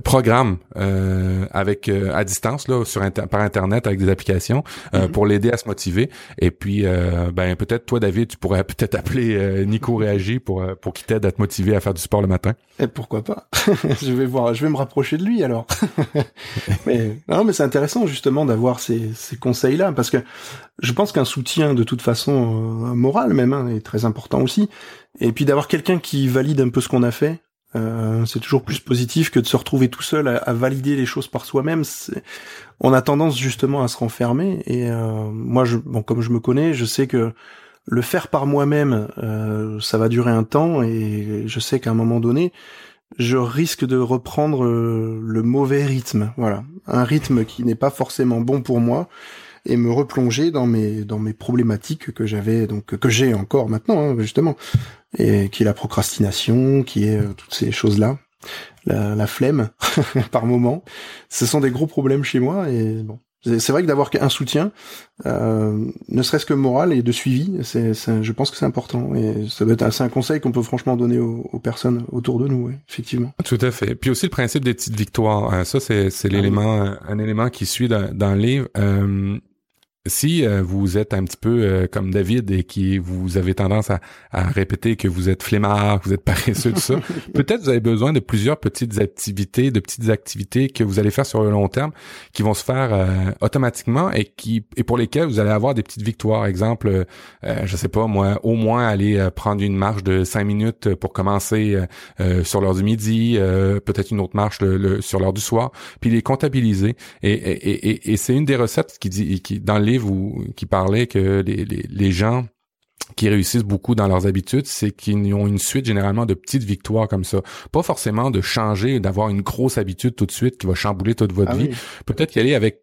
S1: programme euh, avec à distance là sur par internet avec des applications mm-hmm. pour l'aider à se motiver et puis ben peut-être toi David tu pourrais peut-être appeler Nico Réagi pour pour qu'il t'aide à te motiver à faire du sport le matin
S2: et pourquoi pas? Je vais voir je vais me rapprocher de lui alors mais non mais c'est intéressant justement d'avoir ces, ces conseils là parce que je pense qu'un soutien de toute façon euh, moral même hein, est très important aussi. Et puis d'avoir quelqu'un qui valide un peu ce qu'on a fait, euh, c'est toujours plus positif que de se retrouver tout seul à, valider les choses par soi-même. On a tendance justement à se renfermer. Et euh, moi, je, bon, comme je me connais, je sais que le faire par moi-même, ça va durer un temps. Et je sais qu'à un moment donné, je risque de reprendre le mauvais rythme. Voilà, un rythme qui n'est pas forcément bon pour moi et me replonger dans mes dans mes problématiques que j'avais donc que j'ai encore maintenant hein, justement et qui est la procrastination, qui est euh, toutes ces choses là, la, la flemme par moment. Ce sont des gros problèmes chez moi et bon. C'est vrai que d'avoir un soutien, euh, ne serait-ce que moral et de suivi, c'est, je pense que c'est important. Et ça doit être, c'est un conseil qu'on peut franchement donner aux, personnes autour de nous, effectivement.
S1: Tout à fait. Puis aussi le principe des petites victoires. Hein, ça, c'est, ah l'élément, un élément qui suit dans, dans le livre. Euh, si euh, vous êtes un petit peu euh, comme David et qui vous avez tendance à, répéter que vous êtes flemmard, que vous êtes paresseux, tout ça, peut-être vous avez besoin de plusieurs petites activités, de petites activités que vous allez faire sur le long terme, qui vont se faire euh, automatiquement et qui et pour lesquelles vous allez avoir des petites victoires. Exemple, je sais pas moi, au moins aller prendre une marche de cinq minutes pour commencer sur l'heure du midi, peut-être une autre marche le, sur l'heure du soir, puis les comptabiliser. Et, et, et, et c'est une des recettes qui dit qui dans le qui parlait que les, les, gens qui réussissent beaucoup dans leurs habitudes, c'est qu'ils ont une suite généralement de petites victoires comme ça. Pas forcément de changer, d'avoir une grosse habitude tout de suite qui va chambouler toute votre ah vie. Peut-être y aller avec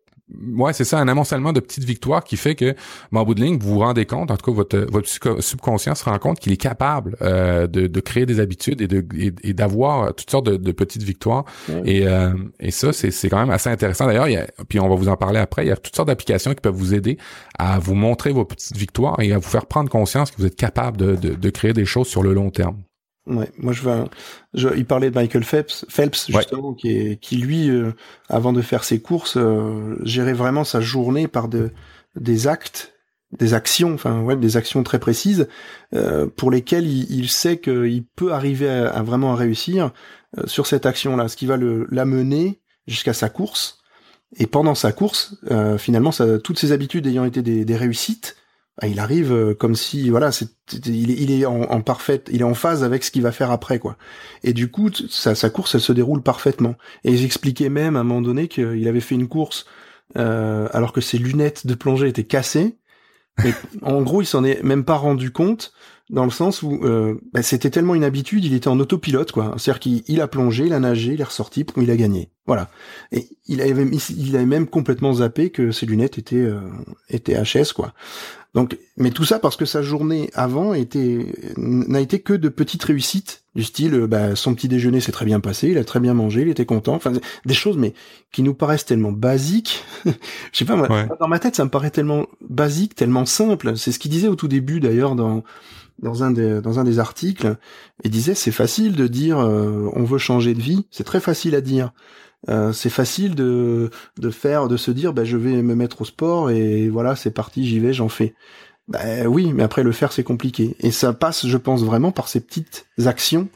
S1: ouais, c'est ça, un amoncellement de petites victoires qui fait que, en bout de ligne, vous vous rendez compte, en tout cas, votre, votre subconscient se rend compte qu'il est capable euh, de, de, créer des habitudes et de et, d'avoir toutes sortes de, de petites victoires. Et, euh, et ça, c'est, c'est quand même assez intéressant. D'ailleurs, il y a, puis on va vous en parler après, il y a toutes sortes d'applications qui peuvent vous aider à vous montrer vos petites victoires et à vous faire prendre conscience que vous êtes capable de, de, de créer des choses sur le long terme.
S2: Ouais, moi je vais. Je, il parlait de Michael Phelps, Phelps justement, qui, est, qui lui, euh, avant de faire ses courses, euh, gérait vraiment sa journée par de, des actes, des actions, enfin ouais, des actions très précises euh, pour lesquelles il, il sait qu'il peut arriver à, à, vraiment à réussir euh, sur cette action-là, ce qui va le l'amener jusqu'à sa course. Et pendant sa course, finalement, ça, toutes ses habitudes ayant été des, des réussites, il arrive euh, comme si voilà c'est il est, il est en, parfaite il est en phase avec ce qu'il va faire après quoi. Et du coup sa, sa course elle se déroule parfaitement. Et j'expliquais même à un moment donné qu'il avait fait une course euh, alors que ses lunettes de plongée étaient cassées. Et en gros il s'en est même pas rendu compte dans le sens où euh, bah, c'était tellement une habitude, il était en autopilote quoi. C'est-à-dire qu'il a plongé, il a nagé, il est ressorti, il a gagné. Voilà. Et il avait, il avait même complètement zappé que ses lunettes étaient euh, étaient HS quoi. Donc, mais tout ça parce que sa journée avant était n'a été que de petites réussites du style, euh, bah, son petit déjeuner s'est très bien passé, il a très bien mangé, il était content. Enfin, des choses mais qui nous paraissent tellement basiques. Je sais pas, moi, dans ma tête, ça me paraît tellement basique, tellement simple. C'est ce qu'il disait au tout début d'ailleurs dans dans un des dans un des articles et disait c'est facile de dire euh, on veut changer de vie, c'est très facile à dire. Euh, c'est facile de de faire de se dire bah je vais me mettre au sport et voilà c'est parti j'y vais j'en fais. Bah oui mais après le faire c'est compliqué et ça passe je pense vraiment par ces petites actions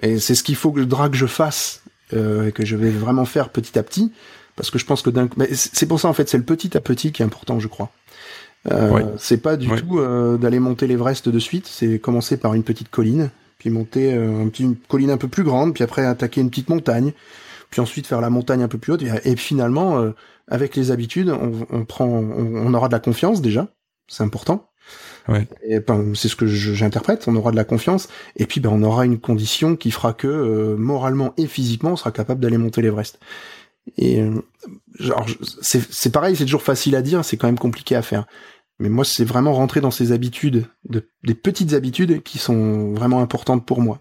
S2: et c'est ce qu'il faut que, que je fasse euh, et que je vais vraiment faire petit à petit parce que je pense que d'un, c'est pour ça en fait, c'est le petit à petit qui est important, je crois. Euh, C'est pas du tout euh, d'aller monter l'Everest de suite, c'est commencer par une petite colline, puis monter euh, un petit, une colline un peu plus grande, puis après attaquer une petite montagne, puis ensuite faire la montagne un peu plus haute, et, finalement, euh, avec les habitudes, on, on prend, on, aura de la confiance déjà, c'est important.
S1: Ouais.
S2: Et ben, c'est ce que j'interprète. On aura de la confiance, et puis ben on aura une condition qui fera que moralement et physiquement, on sera capable d'aller monter l'Everest. Et genre, c'est pareil, c'est toujours facile à dire, c'est quand même compliqué à faire. Mais moi, c'est vraiment rentrer dans ces habitudes, de, des petites habitudes qui sont vraiment importantes pour moi.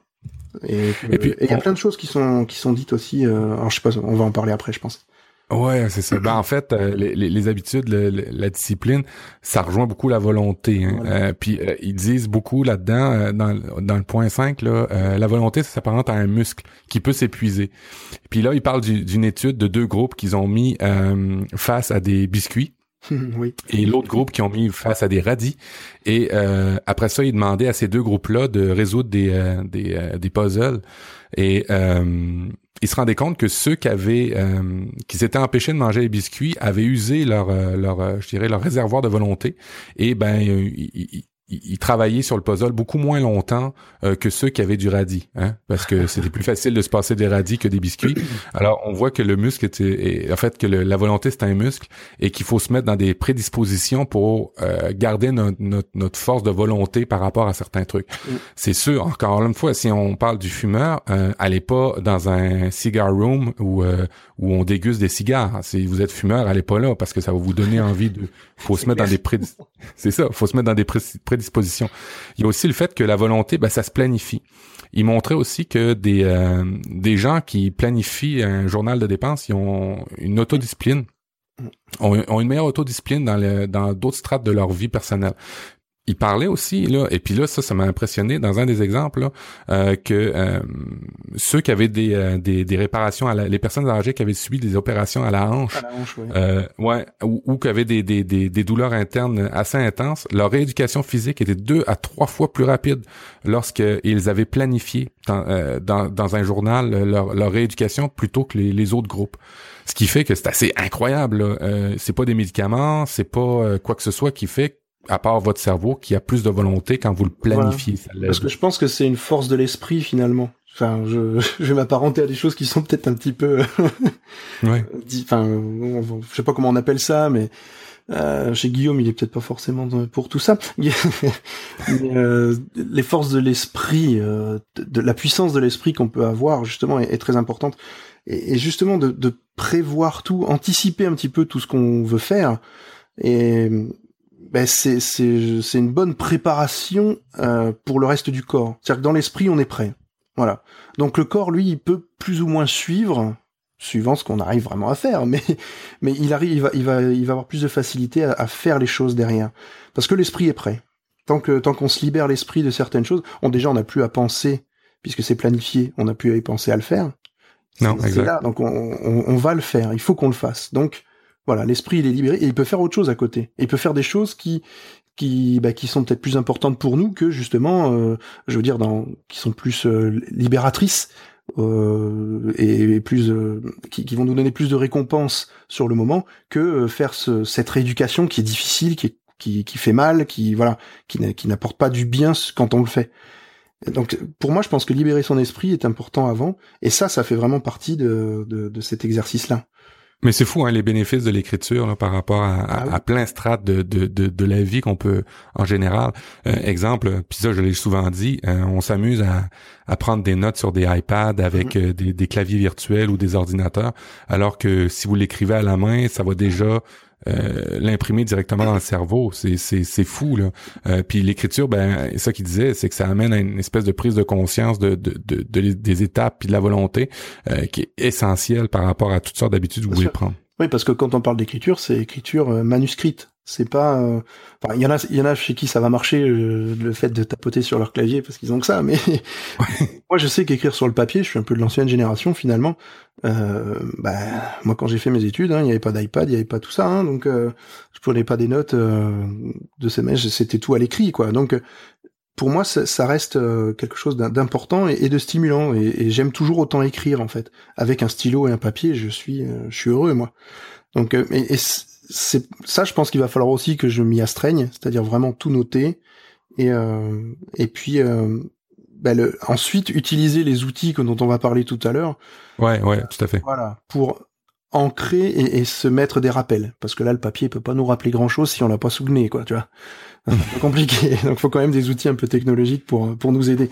S2: Et, puis, il y a plein de choses qui sont qui sont dites aussi. Euh, alors je sais pas, on va en parler après, je pense.
S1: Ouais, c'est ça. Ben, en fait, euh, les, les, habitudes, la discipline, ça rejoint beaucoup la volonté. Hein. Euh, puis ils disent beaucoup là-dedans, dans, dans le point 5, là, la volonté, ça s'apparente à un muscle qui peut s'épuiser. Puis là, ils parlent d'une étude de deux groupes qu'ils ont mis face à des biscuits
S2: oui.
S1: Et l'autre groupe qui ont mis face à des radis. Et euh, après ça, ils demandaient à ces deux groupes-là de résoudre des, euh, des, euh, des, puzzles. Et ils se rendaient compte que ceux qui avaient qui s'étaient empêchés de manger les biscuits avaient usé leur leur je dirais leur réservoir de volonté. Et ben ils, ils travaillaient sur le puzzle beaucoup moins longtemps euh, que ceux qui avaient du radis, hein, parce que c'était plus facile de se passer des radis que des biscuits. Alors on voit que le muscle était, en fait que la volonté c'est un muscle et qu'il faut se mettre dans des prédispositions pour euh, garder notre, force de volonté par rapport à certains trucs. C'est sûr. Encore une fois, si on parle du fumeur, euh, allez pas dans un cigar room où où on déguste des cigares. Si vous êtes fumeur, allez pas là parce que ça va vous donner envie de. Faut se mettre dans des prédis... C'est ça. Faut se mettre dans des prédispositions. Il y a aussi le fait que la volonté, ben, ça se planifie. Il montrait aussi que des euh, des gens qui planifient un journal de dépenses, ils ont une autodiscipline ont, une meilleure autodiscipline dans le, dans d'autres strates de leur vie personnelle il parlait aussi là. Et puis là ça ça m'a impressionné dans un des exemples là, euh, que euh, ceux qui avaient des, euh, des, des, réparations à la, les personnes âgées qui avaient subi des opérations à la hanche,
S2: à la hanche
S1: ouais, ou, ou qui avaient des, des, des, des, douleurs internes assez intenses leur rééducation physique était deux à trois fois plus rapide lorsqu'ils avaient planifié dans, dans, dans, un journal leur, leur rééducation plutôt que les, les autres groupes. Ce qui fait que c'est assez incroyable euh, c'est pas des médicaments c'est pas quoi que ce soit qui fait à part votre cerveau, qui a plus de volonté quand vous le planifiez.
S2: Parce que je pense que c'est une force de l'esprit finalement. Enfin, je, je vais m'apparenter à des choses qui sont peut-être un petit peu,
S1: ouais.
S2: enfin, je sais pas comment on appelle ça, mais euh, chez Guillaume, il est peut-être pas forcément pour tout ça. euh, les forces de l'esprit, euh, de, la puissance de l'esprit qu'on peut avoir justement est, très importante. Et, et justement de, de, prévoir tout, anticiper un petit peu tout ce qu'on veut faire. Et ben c'est c'est c'est une bonne préparation euh, pour le reste du corps. C'est-à-dire que dans l'esprit, on est prêt. Voilà. Donc le corps, lui, il peut plus ou moins suivre, suivant ce qu'on arrive vraiment à faire, mais mais il arrive, il va il va il va avoir plus de facilité à, faire les choses derrière, parce que l'esprit est prêt. Tant que tant qu'on se libère l'esprit de certaines choses, on déjà on n'a plus à penser puisque c'est planifié, on n'a plus à y penser à le faire.
S1: Non, exact. Là,
S2: donc on, on, on va le faire. Il faut qu'on le fasse. Donc voilà, l'esprit il est libéré et il peut faire autre chose à côté. il peut faire des choses qui qui bah, qui sont peut-être plus importantes pour nous que justement, euh, je veux dire, dans qui sont plus euh, libératrices euh, et, plus euh, qui, qui, vont nous donner plus de récompenses sur le moment que faire ce, cette rééducation qui est difficile, qui, qui, qui fait mal, qui voilà, qui n'apporte pas du bien quand on le fait. Donc pour moi, je pense que libérer son esprit est important avant, et ça, ça fait vraiment partie de, de, de cet exercice-là.
S1: Mais c'est fou, hein, les bénéfices de l'écriture par rapport à, à, ah plein strates de, de, de, de, la vie qu'on peut en général. Euh, exemple, puis ça je l'ai souvent dit, euh, on s'amuse à, à prendre des notes sur des iPads avec mm-hmm. euh, des, des, claviers virtuels ou des ordinateurs, alors que si vous l'écrivez à la main, ça va déjà euh, l'imprimer directement dans le cerveau. C'est, c'est, c'est fou, là. Euh, puis l'écriture, ben, ça qu'il disait, c'est que ça amène à une espèce de prise de conscience de, de, de, des étapes puis de la volonté euh, qui est essentielle par rapport à toutes sortes d'habitudes que vous voulez prendre.
S2: Oui, parce que quand on parle d'écriture, c'est écriture manuscrite. C'est pas. Euh, enfin, il y en a, il y en a chez qui ça va marcher euh, le fait de tapoter sur leur clavier parce qu'ils ont que ça. Mais moi, je sais qu'écrire sur le papier, je suis un peu de l'ancienne génération finalement. Euh, bah, moi, quand j'ai fait mes études, hein, il n'y avait pas d'iPad, il n'y avait pas tout ça, hein, donc euh, je prenais pas des notes de ces mèches, c'était tout à l'écrit, quoi. Donc pour moi, ça, reste quelque chose d'important et, de stimulant. Et, j'aime toujours autant écrire en fait, avec un stylo et un papier. Je suis, je suis heureux moi. Donc, et, c'est ça, je pense qu'il va falloir aussi que je m'y astreigne, c'est-à-dire vraiment tout noter et et puis bah, le, ensuite utiliser les outils dont on va parler tout à l'heure.
S1: Ouais, ouais, tout à fait.
S2: Voilà, pour ancrer et, et, se mettre des rappels, parce que là le papier peut pas nous rappeler grand chose si on l'a pas souvenu, quoi, tu vois. C'est compliqué, donc faut quand même des outils un peu technologiques pour pour nous aider.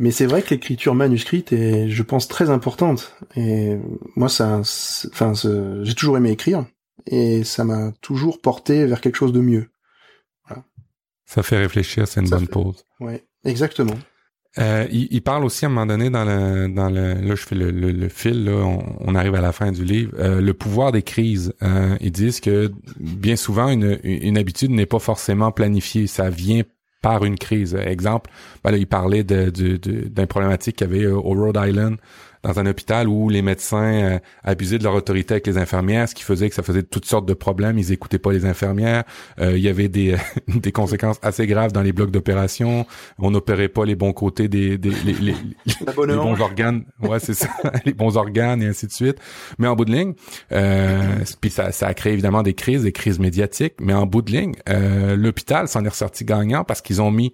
S2: Mais c'est vrai que l'écriture manuscrite est, je pense, très importante. Et moi, ça, enfin, j'ai toujours aimé écrire, et ça m'a toujours porté vers quelque chose de mieux.
S1: Voilà. Ça fait réfléchir, c'est une bonne pause.
S2: Ouais, exactement.
S1: Euh, il, parle aussi à un moment donné dans le dans le là je fais le, le, fil là on, arrive à la fin du livre euh, le pouvoir des crises euh, ils disent que bien souvent une une habitude n'est pas forcément planifiée ça vient par une crise exemple ben il parlait de d'un problématique qu'il y avait au Rhode Island dans un hôpital où les médecins euh, abusaient de leur autorité avec les infirmières, ce qui faisait que ça faisait toutes sortes de problèmes. Ils écoutaient pas les infirmières. Euh, il y avait des, des conséquences assez graves dans les blocs d'opération. On n'opérait pas les bons côtés des, des les, les, les bons organes. Ouais, c'est ça, les bons organes et ainsi de suite. Mais en bout de ligne, euh, puis ça, ça a créé évidemment des crises, des crises médiatiques. Mais en bout de ligne, euh, l'hôpital s'en est ressorti gagnant parce qu'ils ont mis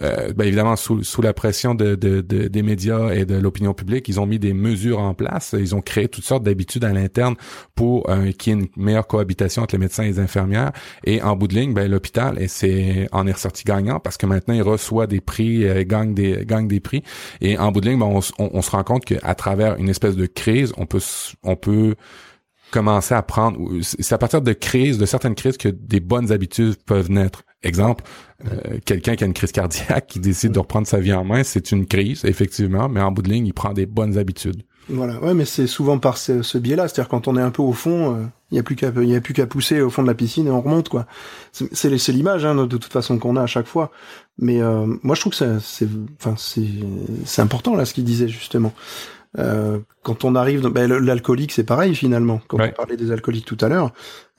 S1: euh, ben évidemment sous, sous la pression de, de, des médias et de l'opinion publique, ils ont mis des mesures en place. Ils ont créé toutes sortes d'habitudes à l'interne pour euh, qu'il y ait une meilleure cohabitation entre les médecins et les infirmières. Et en bout de ligne, ben, l'hôpital c'est en est ressorti gagnant parce que maintenant il reçoit des prix, euh, gagne des gagne des prix. Et en bout de ligne, ben, on, on, se rend compte qu'à travers une espèce de crise, on peut on peut commencer à prendre. C'est à partir de crises, de certaines crises, que des bonnes habitudes peuvent naître. Exemple, euh, quelqu'un qui a une crise cardiaque, qui décide de reprendre sa vie en main, c'est une crise, effectivement, mais en bout de ligne, il prend des bonnes habitudes.
S2: Voilà, ouais, mais c'est souvent par ce, biais-là, c'est-à-dire quand on est un peu au fond, euh, il n'y a plus qu'à, y a plus qu'à pousser au fond de la piscine et on remonte, quoi. C'est, l'image, hein, de, toute façon qu'on a à chaque fois. Mais euh, moi, je trouve que c'est, c'est important là ce qu'il disait justement. Euh, quand on arrive, ben, l'alcoolique c'est pareil finalement. Quand on parlait des alcooliques tout à l'heure,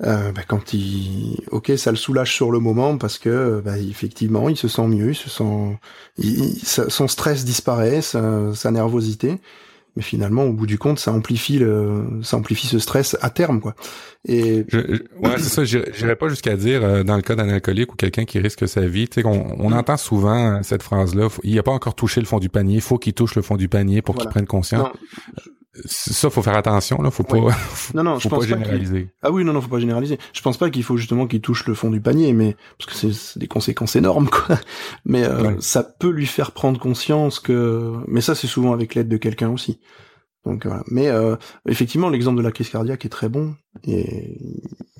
S2: euh, ben, quand il, ok, ça le soulage sur le moment parce que ben, effectivement il se sent mieux, il se sent, son stress disparaît, sa, sa nervosité mais finalement au bout du compte ça amplifie le ça amplifie ce stress à terme quoi.
S1: Et je, ouais c'est ça j'irais pas jusqu'à dire euh, dans le cas d'un alcoolique ou quelqu'un qui risque sa vie tu sais on, on mm. entend souvent euh, cette phrase là il a pas encore touché le fond du panier faut qu'il touche le fond du panier pour qu'il prenne conscience ça faut faire attention là. Faut pas
S2: non non je pense pas généraliser. Ah oui non non faut pas généraliser. Je pense pas qu'il faut justement qu'il touche le fond du panier mais parce que c'est des conséquences énormes quoi. Mais euh, ça peut lui faire prendre conscience que mais ça c'est souvent avec l'aide de quelqu'un aussi. Donc voilà. Mais euh, effectivement l'exemple de la crise cardiaque est très bon. Et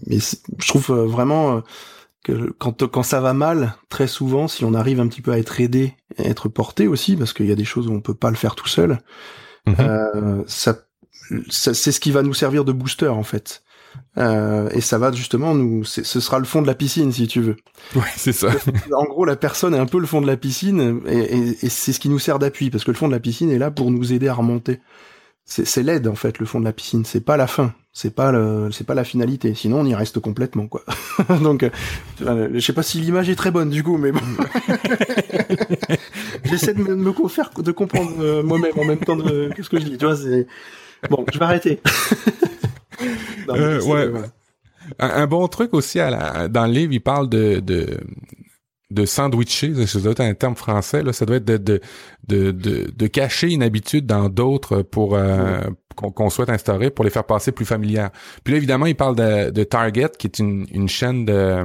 S2: mais je trouve euh, vraiment que quand quand ça va mal très souvent si on arrive un petit peu à être aidé à être porté aussi parce qu'il y a des choses où on peut pas le faire tout seul Mhm. Euh, ça, c'est ce qui va nous servir de booster en fait. Euh, et ça va justement nous, ce sera le fond de la piscine si tu veux.
S1: Oui, c'est ça.
S2: en gros, la personne est un peu le fond de la piscine et, et, c'est ce qui nous sert d'appui parce que le fond de la piscine est là pour nous aider à remonter. C'est l'aide en fait, le fond de la piscine. C'est pas la fin, c'est pas le, c'est pas la finalité. Sinon, on y reste complètement quoi. Donc, euh, je sais pas si l'image est très bonne du coup, mais bon. J'essaie de me, me, faire de comprendre euh, moi-même en même temps de ce que je dis. Tu vois, c'est bon. Je vais arrêter.
S1: euh, ouais. Un, bon truc aussi à la, dans le livre, il parle de de de sandwicher, ça doit être un terme français, là, ça doit être de, de, de, de, cacher une habitude dans d'autres pour, euh, qu'on souhaite instaurer pour les faire passer plus familières. Puis là, évidemment, il parle de, de Target, qui est une, une chaîne de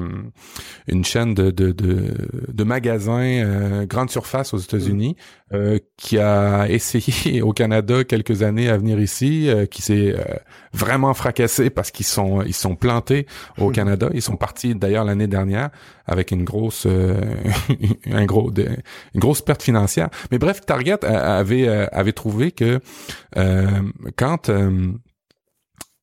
S1: une chaîne de, de, de, de magasins euh, grande surface aux États-Unis, euh, qui a essayé au Canada quelques années à venir ici, euh, qui s'est euh, vraiment fracassé parce qu'ils sont ils sont plantés au Canada. Ils sont partis d'ailleurs l'année dernière avec une grosse un gros une grosse perte financière. Mais bref, Target avait avait trouvé que quand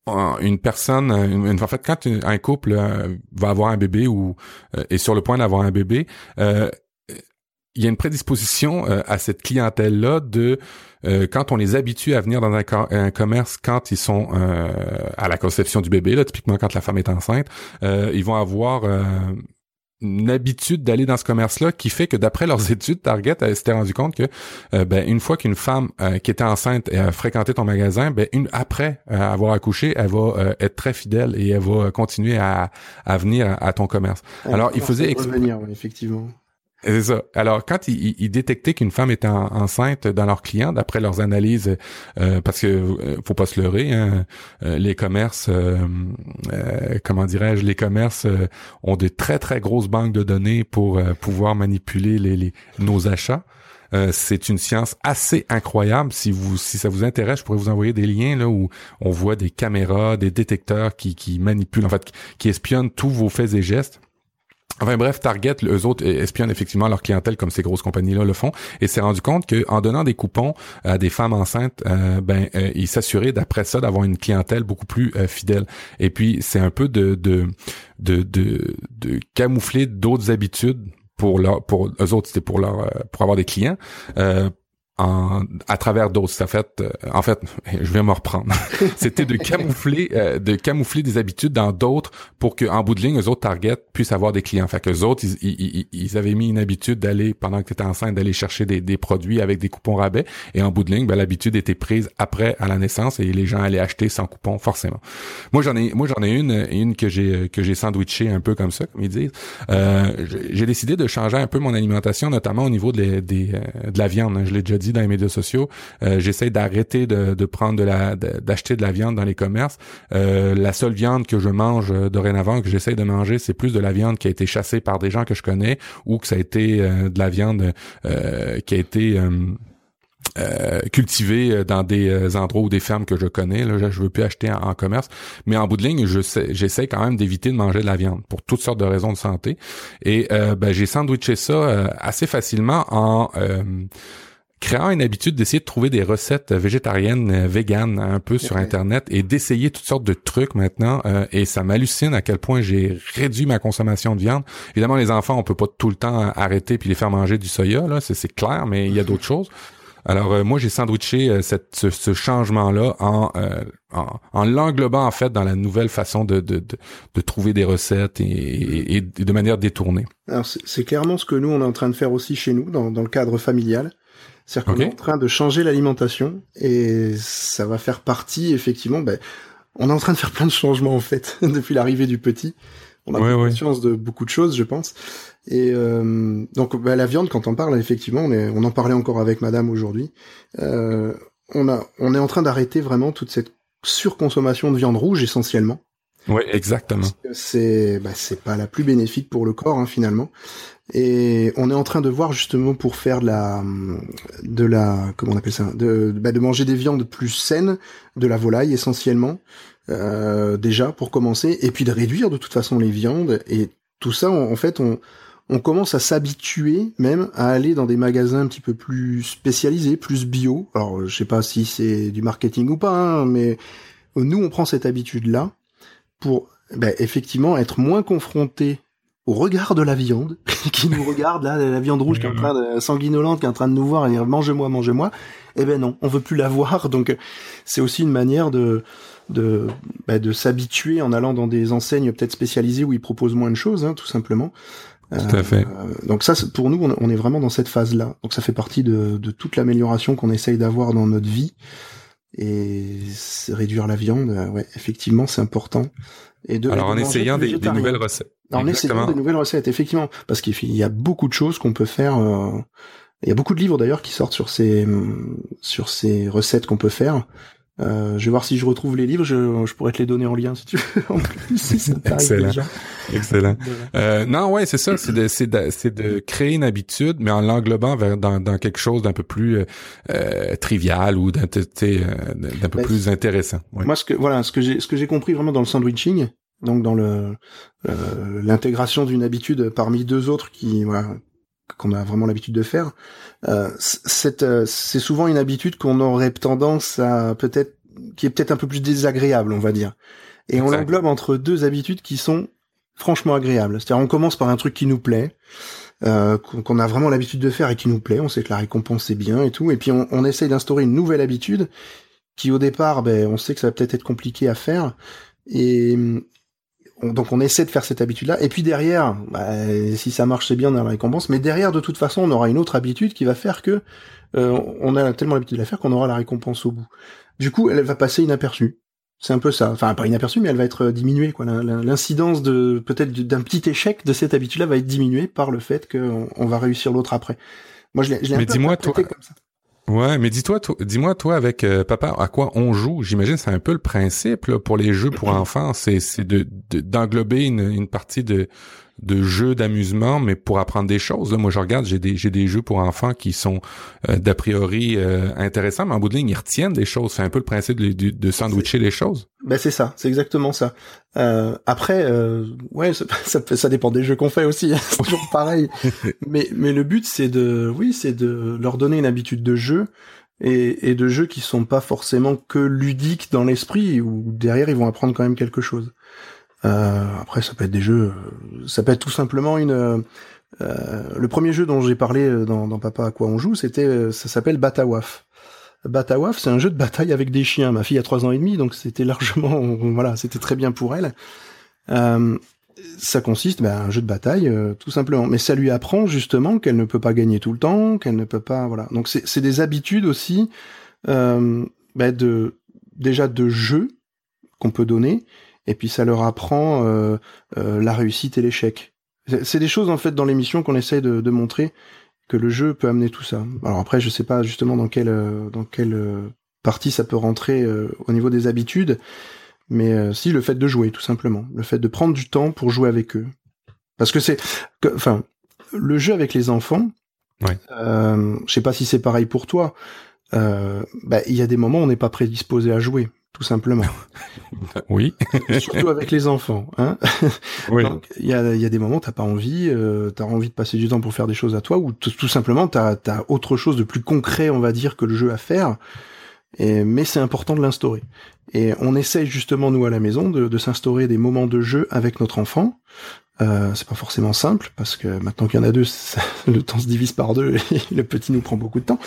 S1: euh, une personne, une, en fait, quand un couple euh, va avoir un bébé ou euh, est sur le point d'avoir un bébé, il y a une prédisposition à cette clientèle-là de quand on les habitue à venir dans un, commerce quand ils sont à la conception du bébé, là, typiquement quand la femme est enceinte, ils vont avoir une habitude d'aller dans ce commerce-là qui fait que d'après leurs études, Target s'était rendu compte que euh, ben, une fois qu'une femme euh, qui était enceinte a fréquenté ton magasin, ben une après euh, avoir accouché, elle va être très fidèle et elle va continuer à, à venir à, ton commerce. Alors il faisait
S2: revenir, effectivement.
S1: C'est ça. Alors, quand ils, détectaient qu'une femme était enceinte dans leurs clients, d'après leurs analyses, euh, parce que euh, faut pas se leurrer, hein, euh, les commerces, comment dirais-je, les commerces ont de très très grosses banques de données pour pouvoir manipuler les, nos achats. c'est une science assez incroyable. Si vous, si ça vous intéresse, je pourrais vous envoyer des liens là où on voit des caméras, des détecteurs qui, qui manipulent, en fait, qui espionnent tous vos faits et gestes. Enfin bref, Target, eux autres espionnent effectivement leur clientèle comme ces grosses compagnies-là le font, et s'est rendu compte qu'en donnant des coupons à des femmes enceintes, euh, ben euh, ils s'assuraient d'après ça d'avoir une clientèle beaucoup plus euh, fidèle. Et puis c'est un peu de de de de, de camoufler d'autres habitudes pour leur pour eux autres c'était pour leur pour avoir des clients en, à travers d'autres. Ça fait, euh, en fait, je vais me reprendre. C'était de camoufler, euh, de camoufler des habitudes dans d'autres pour que, en bout de ligne, les autres targets puissent avoir des clients. Fait que les autres, ils, ils, ils avaient mis une habitude d'aller pendant que tu étais enceinte, d'aller chercher des, des, produits avec des coupons rabais. Et en bout de ligne, ben, l'habitude était prise après à la naissance et les gens allaient acheter sans coupon forcément. Moi, j'en ai, moi, j'en ai une, une que j'ai que j'ai sandwiché un peu comme ça, comme ils disent. Euh, j'ai décidé de changer un peu mon alimentation, notamment au niveau de, des, de la viande. Je l'ai déjà dit dans les médias sociaux, euh, j'essaie d'arrêter de, prendre de la d'acheter de la viande dans les commerces. Euh, la seule viande que je mange euh, dorénavant que j'essaie de manger, c'est plus de la viande qui a été chassée par des gens que je connais ou que ça a été de la viande qui a été cultivée dans des endroits ou des fermes que je connais. Là, je veux plus acheter en, commerce, mais en bout de ligne, je j'essaie quand même d'éviter de manger de la viande pour toutes sortes de raisons de santé. Et ben, j'ai sandwiché ça assez facilement en créant une habitude d'essayer de trouver des recettes végétariennes, euh, véganes un peu sur Internet et d'essayer toutes sortes de trucs maintenant. Euh, et ça m'hallucine à quel point j'ai réduit ma consommation de viande. Évidemment, les enfants, on peut pas tout le temps arrêter puis les faire manger du soya, là, c'est clair, mais il y a d'autres choses. Alors euh, moi j'ai sandwiché cette, ce, changement-là en, en, l'englobant en fait dans la nouvelle façon de, de, de, trouver des recettes et, et, de manière détournée.
S2: Alors c'est clairement ce que nous on est en train de faire aussi chez nous dans, dans le cadre familial. C'est-à-dire qu'on est en train de changer l'alimentation et ça va faire partie, effectivement, ben, on est en train de faire plein de changements en fait depuis l'arrivée du petit. On a conscience de beaucoup de choses, je pense. Et euh, donc ben, la viande, quand on parle, effectivement, on, on en parlait encore avec Madame aujourd'hui. Euh, on a, on est en train d'arrêter vraiment toute cette surconsommation de viande rouge essentiellement.
S1: Oui, exactement.
S2: C'est, bah, c'est pas la plus bénéfique pour le corps hein, finalement. Et on est en train de voir justement pour faire de la, de la, comment on appelle ça, de, bah, de manger des viandes plus saines, de la volaille essentiellement, euh, déjà pour commencer, et puis de réduire de toute façon les viandes et tout ça. En, fait, on, on commence à s'habituer même à aller dans des magasins un petit peu plus spécialisés, plus bio. Alors, je sais pas si c'est du marketing ou pas, hein, mais nous, on prend cette habitude-là pour bah, effectivement être moins confronté au regard de la viande, qui nous regarde là, la viande rouge qui est en train de sanguinolente, qui est en train de nous voir et dire mange-moi, mange-moi. Eh ben non, on veut plus la voir. Donc c'est aussi une manière de de bah, de s'habituer en allant dans des enseignes peut-être spécialisées où ils proposent moins de choses, hein, tout simplement.
S1: Tout à fait.
S2: Euh, donc ça, pour nous, on est vraiment dans cette phase-là. Donc ça fait partie de, de toute l'amélioration qu'on essaye d'avoir dans notre vie. Et réduire la viande, euh, ouais, effectivement, c'est important.
S1: Et de, Alors en essayant des, nouvelles recettes.
S2: En essayant des nouvelles recettes, effectivement, parce qu'il y a beaucoup de choses qu'on peut faire. Euh, il y a beaucoup de livres d'ailleurs qui sortent sur ces sur ces recettes qu'on peut faire. Euh, je vais voir si je retrouve les livres, je, je, pourrais te les donner en lien si tu veux. si ça
S1: Excellent. Déjà. Excellent. Euh, non, ouais, c'est ça, c'est de, c'est de, c'est de créer une habitude, mais en l'englobant vers dans, dans quelque chose d'un peu plus euh, trivial ou d'un, euh, d'un peu ben, plus intéressant.
S2: Moi, ce que voilà, ce que j'ai, ce que j'ai compris vraiment dans le sandwiching, donc dans le euh, l'intégration d'une habitude parmi deux autres qui voilà qu'on a vraiment l'habitude de faire, euh, c'est, euh, c'est souvent une habitude qu'on aurait tendance à peut-être, qui est peut-être un peu plus désagréable, on va dire. Et on l'englobe entre deux habitudes qui sont franchement agréables. C'est-à-dire on commence par un truc qui nous plaît, euh, qu'on a vraiment l'habitude de faire et qui nous plaît, on sait que la récompense c'est bien et tout, et puis on, on essaye d'instaurer une nouvelle habitude qui au départ, ben, on sait que ça va peut-être être compliqué à faire, et donc on essaie de faire cette habitude-là. Et puis derrière, bah, si ça marche, c'est bien, on a la récompense. Mais derrière, de toute façon, on aura une autre habitude qui va faire que euh, on a tellement l'habitude de la faire qu'on aura la récompense au bout. Du coup, elle va passer inaperçue. C'est un peu ça. Enfin, pas inaperçue, mais elle va être diminuée. Quoi. L'incidence de peut-être d'un petit échec de cette habitude-là va être diminuée par le fait qu'on on va réussir l'autre après. Moi, je l'ai un
S1: peu dis-moi, toi, comme ça. Ouais, mais dis-toi, dis-moi toi avec euh, papa, à quoi on joue? J'imagine c'est un peu le principe là, pour les jeux pour enfants, c'est c'est de d'englober une, une partie de de jeux d'amusement, mais pour apprendre des choses. moi, je regarde, j'ai des, j'ai des jeux pour enfants qui sont euh, d'a priori euh, intéressants, mais en bout de ligne, ils retiennent des choses. C'est un peu le principe de, de, sandwicher les choses.
S2: Ben c'est ça, c'est exactement ça. Euh, après, ouais, ça, ça, dépend des jeux qu'on fait aussi. Hein, c'est toujours pareil. mais mais le but, c'est de, oui, c'est de leur donner une habitude de jeu. Et, et de jeux qui sont pas forcément que ludiques dans l'esprit, où derrière ils vont apprendre quand même quelque chose. Euh, après, ça peut être des jeux, euh, ça peut être tout simplement une. Euh, le premier jeu dont j'ai parlé dans, dans, Papa à quoi on joue, c'était, ça s'appelle Batawaf. Batawaf, c'est un jeu de bataille avec des chiens. Ma fille a trois ans et demi, donc c'était largement, voilà, c'était très bien pour elle. Euh, ça consiste, ben, un jeu de bataille, tout simplement. Mais ça lui apprend justement qu'elle ne peut pas gagner tout le temps, qu'elle ne peut pas, voilà. Donc c'est des habitudes aussi, euh, ben de déjà de jeu qu'on peut donner, et puis ça leur apprend euh, euh, la réussite et l'échec. C'est des choses en fait dans l'émission qu'on essaye de, de, montrer que le jeu peut amener tout ça. Alors après, je sais pas justement dans quelle euh, dans quelle partie ça peut rentrer au niveau des habitudes, mais si le fait de jouer tout simplement, le fait de prendre du temps pour jouer avec eux, parce que c'est, enfin, le jeu avec les enfants. Ouais. Euh, je sais pas si c'est pareil pour toi. Bah, il y a des moments où on n'est pas prédisposé à jouer tout simplement.
S1: oui.
S2: Surtout avec les enfants. Hein oui. il y a, y a des moments t'as pas envie, euh, t'as envie de passer du temps pour faire des choses à toi, ou tout simplement t'as as autre chose de plus concret, on va dire, que le jeu à faire. Et, mais c'est important de l'instaurer. Et on essaye justement nous à la maison de, de s'instaurer des moments de jeu avec notre enfant. Euh, c'est pas forcément simple parce que maintenant qu'il y en a deux, le temps se divise par deux et le petit nous prend beaucoup de temps.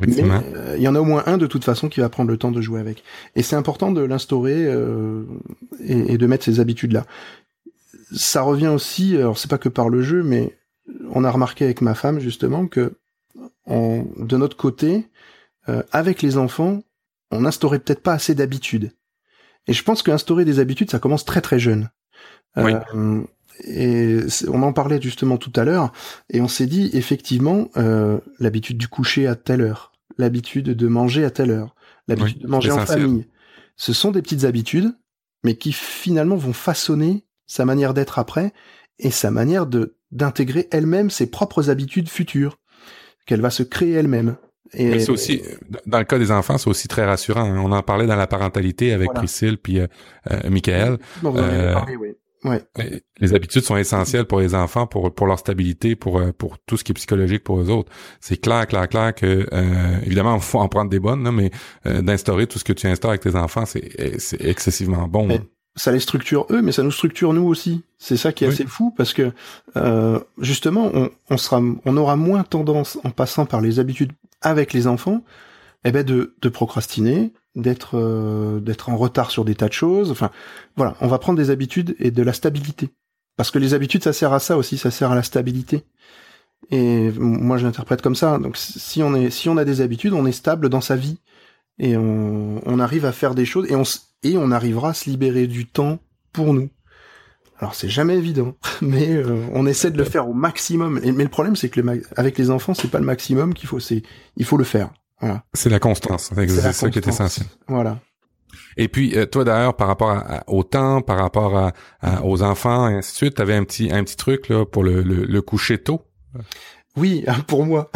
S2: Mais euh, il y en a au moins un de toute façon qui va prendre le temps de jouer avec. Et c'est important de l'instaurer euh, et, et, de mettre ces habitudes-là. Ça revient aussi, alors c'est pas que par le jeu, mais on a remarqué avec ma femme justement que on, de notre côté, euh, avec les enfants, on n'instaurait peut-être pas assez d'habitudes. Et je pense qu'instaurer des habitudes, ça commence très très jeune. Oui. Euh, et on en parlait justement tout à l'heure, et on s'est dit effectivement euh, l'habitude du coucher à telle heure, l'habitude de manger à telle heure, l'habitude de manger en famille. Ce sont des petites habitudes, mais qui finalement vont façonner sa manière d'être après et sa manière de d'intégrer elle-même ses propres habitudes futures qu'elle va se créer elle-même.
S1: Et c'est aussi dans le cas des enfants, c'est aussi très rassurant. Hein. On en parlait dans la parentalité avec Priscille puis euh, euh Michael.
S2: euh, parlé, oui. Ouais.
S1: Les habitudes sont essentielles pour les enfants, pour pour leur stabilité, pour euh, pour tout ce qui est psychologique pour eux autres. C'est clair, clair, clair que euh, évidemment, il faut en prendre des bonnes, mais euh, d'instaurer tout ce que tu instaures avec tes enfants, c'est c'est excessivement bon.
S2: ça les structure eux, mais ça nous structure nous aussi. C'est ça qui est assez fou parce que euh, justement, on, on sera, on aura moins tendance en passant par les habitudes avec les enfants, eh ben de, de procrastiner, d'être euh, d'être en retard sur des tas de choses. Enfin, voilà, on va prendre des habitudes et de la stabilité. Parce que les habitudes, ça sert à ça aussi, ça sert à la stabilité. Et moi, je l'interprète comme ça. Donc, si on est, si on a des habitudes, on est stable dans sa vie et on, arrive à faire des choses et on et on arrivera à se libérer du temps pour nous. Alors c'est jamais évident, mais euh, on essaie de le faire au maximum. mais le problème c'est que avec les enfants, c'est pas le maximum qu'il faut, c'est il faut le faire. Voilà.
S1: C'est la constance, c'est ça qui est essentiel.
S2: Voilà.
S1: Et puis euh, toi d'ailleurs par rapport au temps, par rapport à, aux enfants et ainsi de suite, t'avais un petit un petit truc là pour le, le, le coucher tôt?
S2: Oui, pour moi.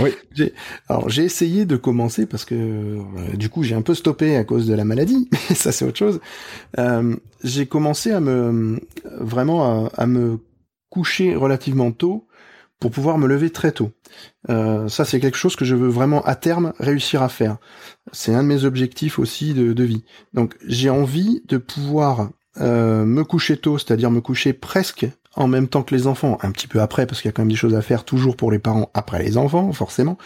S1: oui.
S2: Alors j'ai essayé de commencer parce que euh, du coup j'ai un peu stoppé à cause de la maladie, mais ça c'est autre chose. Euh, j'ai commencé à me vraiment à, à, me coucher relativement tôt pour pouvoir me lever très tôt. Euh, ça, c'est quelque chose que je veux vraiment à terme réussir à faire. C'est un de mes objectifs aussi de, vie. Donc, j'ai envie de pouvoir euh, me coucher tôt, c'est-à-dire me coucher presque en même temps que les enfants, un petit peu après, parce qu'il y a quand même des choses à faire toujours pour les parents après les enfants, forcément.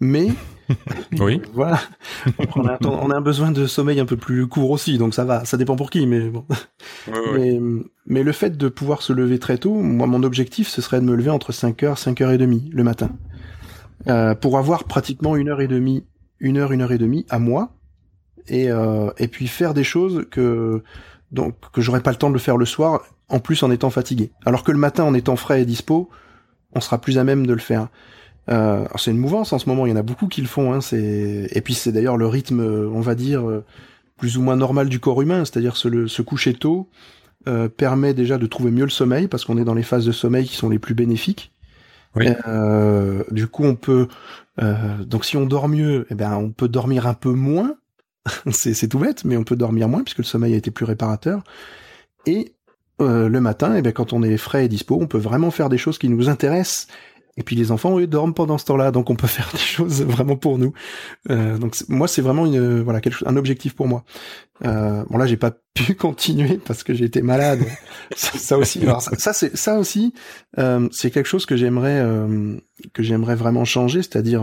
S2: Mais
S1: oui.
S2: voilà, on a, on a, un besoin de sommeil un peu plus court aussi, donc ça va. Ça dépend pour qui, mais bon. Mais, mais, le fait de pouvoir se lever très tôt, moi, mon objectif, ce serait de me lever entre 5h, 5h30 le matin, euh, pour avoir pratiquement une heure et demie, une heure, une heure et demie à moi, et euh, et puis faire des choses que donc que j'aurais pas le temps de le faire le soir, en plus en étant fatigué. Alors que le matin, en étant frais et dispo, on sera plus à même de le faire. Euh, c'est une mouvance en ce moment, il y en a beaucoup qui le font. Hein, c'est et puis c'est d'ailleurs le rythme, on va dire, plus ou moins normal du corps humain, c'est-à-dire se, se coucher tôt euh, permet déjà de trouver mieux le sommeil parce qu'on est dans les phases de sommeil qui sont les plus bénéfiques. Oui. Euh, du coup, on peut euh, donc si on dort mieux, eh ben on peut dormir un peu moins. c'est tout bête, mais on peut dormir moins puisque le sommeil a été plus réparateur. Et le matin, eh ben quand on est frais et dispo, on peut vraiment faire des choses qui nous intéressent et puis les enfants, eux, dorment pendant ce temps-là, donc on peut faire des choses vraiment pour nous. Euh, donc moi, c'est vraiment une, voilà, quelque, un objectif pour moi. Euh, bon là, j'ai pas pu continuer parce que été malade. ça, aussi, alors, ça, c'est ça aussi, euh, c'est quelque chose que j'aimerais euh, que j'aimerais vraiment changer, c'est-à-dire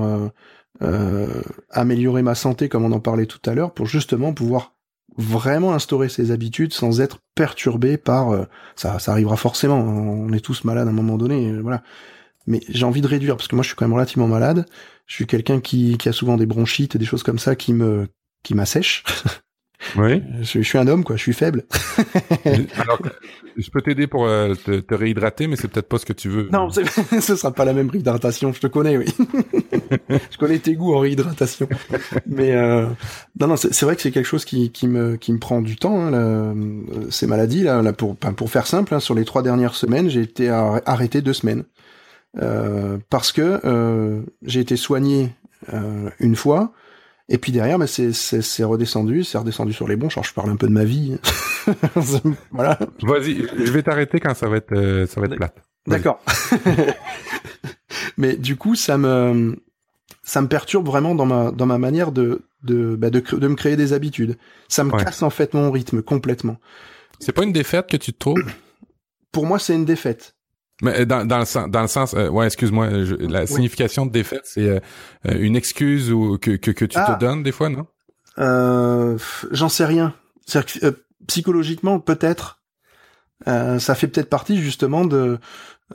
S2: euh, améliorer ma santé, comme on en parlait tout à l'heure, pour justement pouvoir vraiment instaurer ces habitudes sans être perturbé par ça. Ça arrivera forcément. On est tous malades à un moment donné, voilà mais j'ai envie de réduire parce que moi je suis quand même relativement malade. Je suis quelqu'un qui, qui a souvent des bronchites et des choses comme ça qui me qui m'assèchent.
S1: Oui.
S2: Je, suis un homme quoi, je suis faible.
S1: Alors, je peux t'aider pour euh, te, te, réhydrater, mais c'est peut-être pas ce que tu veux.
S2: Non, ce sera pas la même réhydratation. Je te connais, oui. je connais tes goûts en réhydratation. Mais euh, non, non, c'est vrai que c'est quelque chose qui, qui me qui me prend du temps. Hein, là, ces maladies là, là pour pour faire simple, hein, sur les trois dernières semaines, j'ai été arrêté deux semaines. Euh, parce que euh, j'ai été soigné euh, une fois, et puis derrière, bah, c'est, c'est, redescendu, c'est redescendu sur les bons. Genre, je parle un peu de ma vie. voilà.
S1: Vas-y, je vais t'arrêter quand ça va être, ça va être plate.
S2: D'accord. Mais du coup, ça me, ça me perturbe vraiment dans ma, dans ma manière de, de, bah, de, de me créer des habitudes. Ça me casse en fait mon rythme complètement.
S1: C'est pas une défaite que tu te trouves?
S2: Pour moi, c'est une défaite.
S1: Mais euh, dans, dans le sens, dans le sens, euh, ouais, excuse-moi, la signification de défaite, c'est euh, une excuse ou que que, que tu te ah. donnes des fois, non?
S2: Euh, J'en sais rien. que psychologiquement, peut-être, ça fait peut-être partie justement de,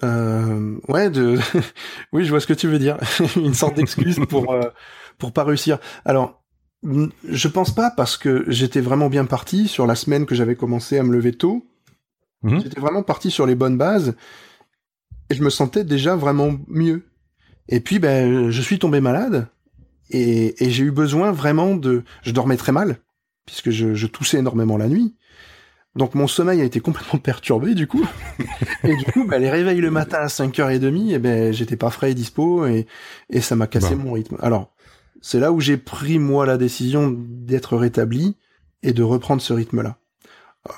S2: ouais, de, oui, je vois ce que tu veux dire, une sorte d'excuse pour pour pas réussir. Alors, je pense pas parce que j'étais vraiment bien parti sur la semaine que j'avais commencé à me lever tôt. Mmh. J'étais vraiment parti sur les bonnes bases et je me sentais déjà vraiment mieux. Et puis, ben, je suis tombé malade et, j'ai eu besoin vraiment de. Je dormais très mal puisque je, toussais énormément la nuit. Donc mon sommeil a été complètement perturbé du coup. et du coup, ben, les réveils le matin à 5h30, et ben j'étais pas frais et dispo et, et ça m'a cassé mon rythme. Alors, c'est là où j'ai pris moi la décision d'être rétabli et de reprendre ce rythme-là.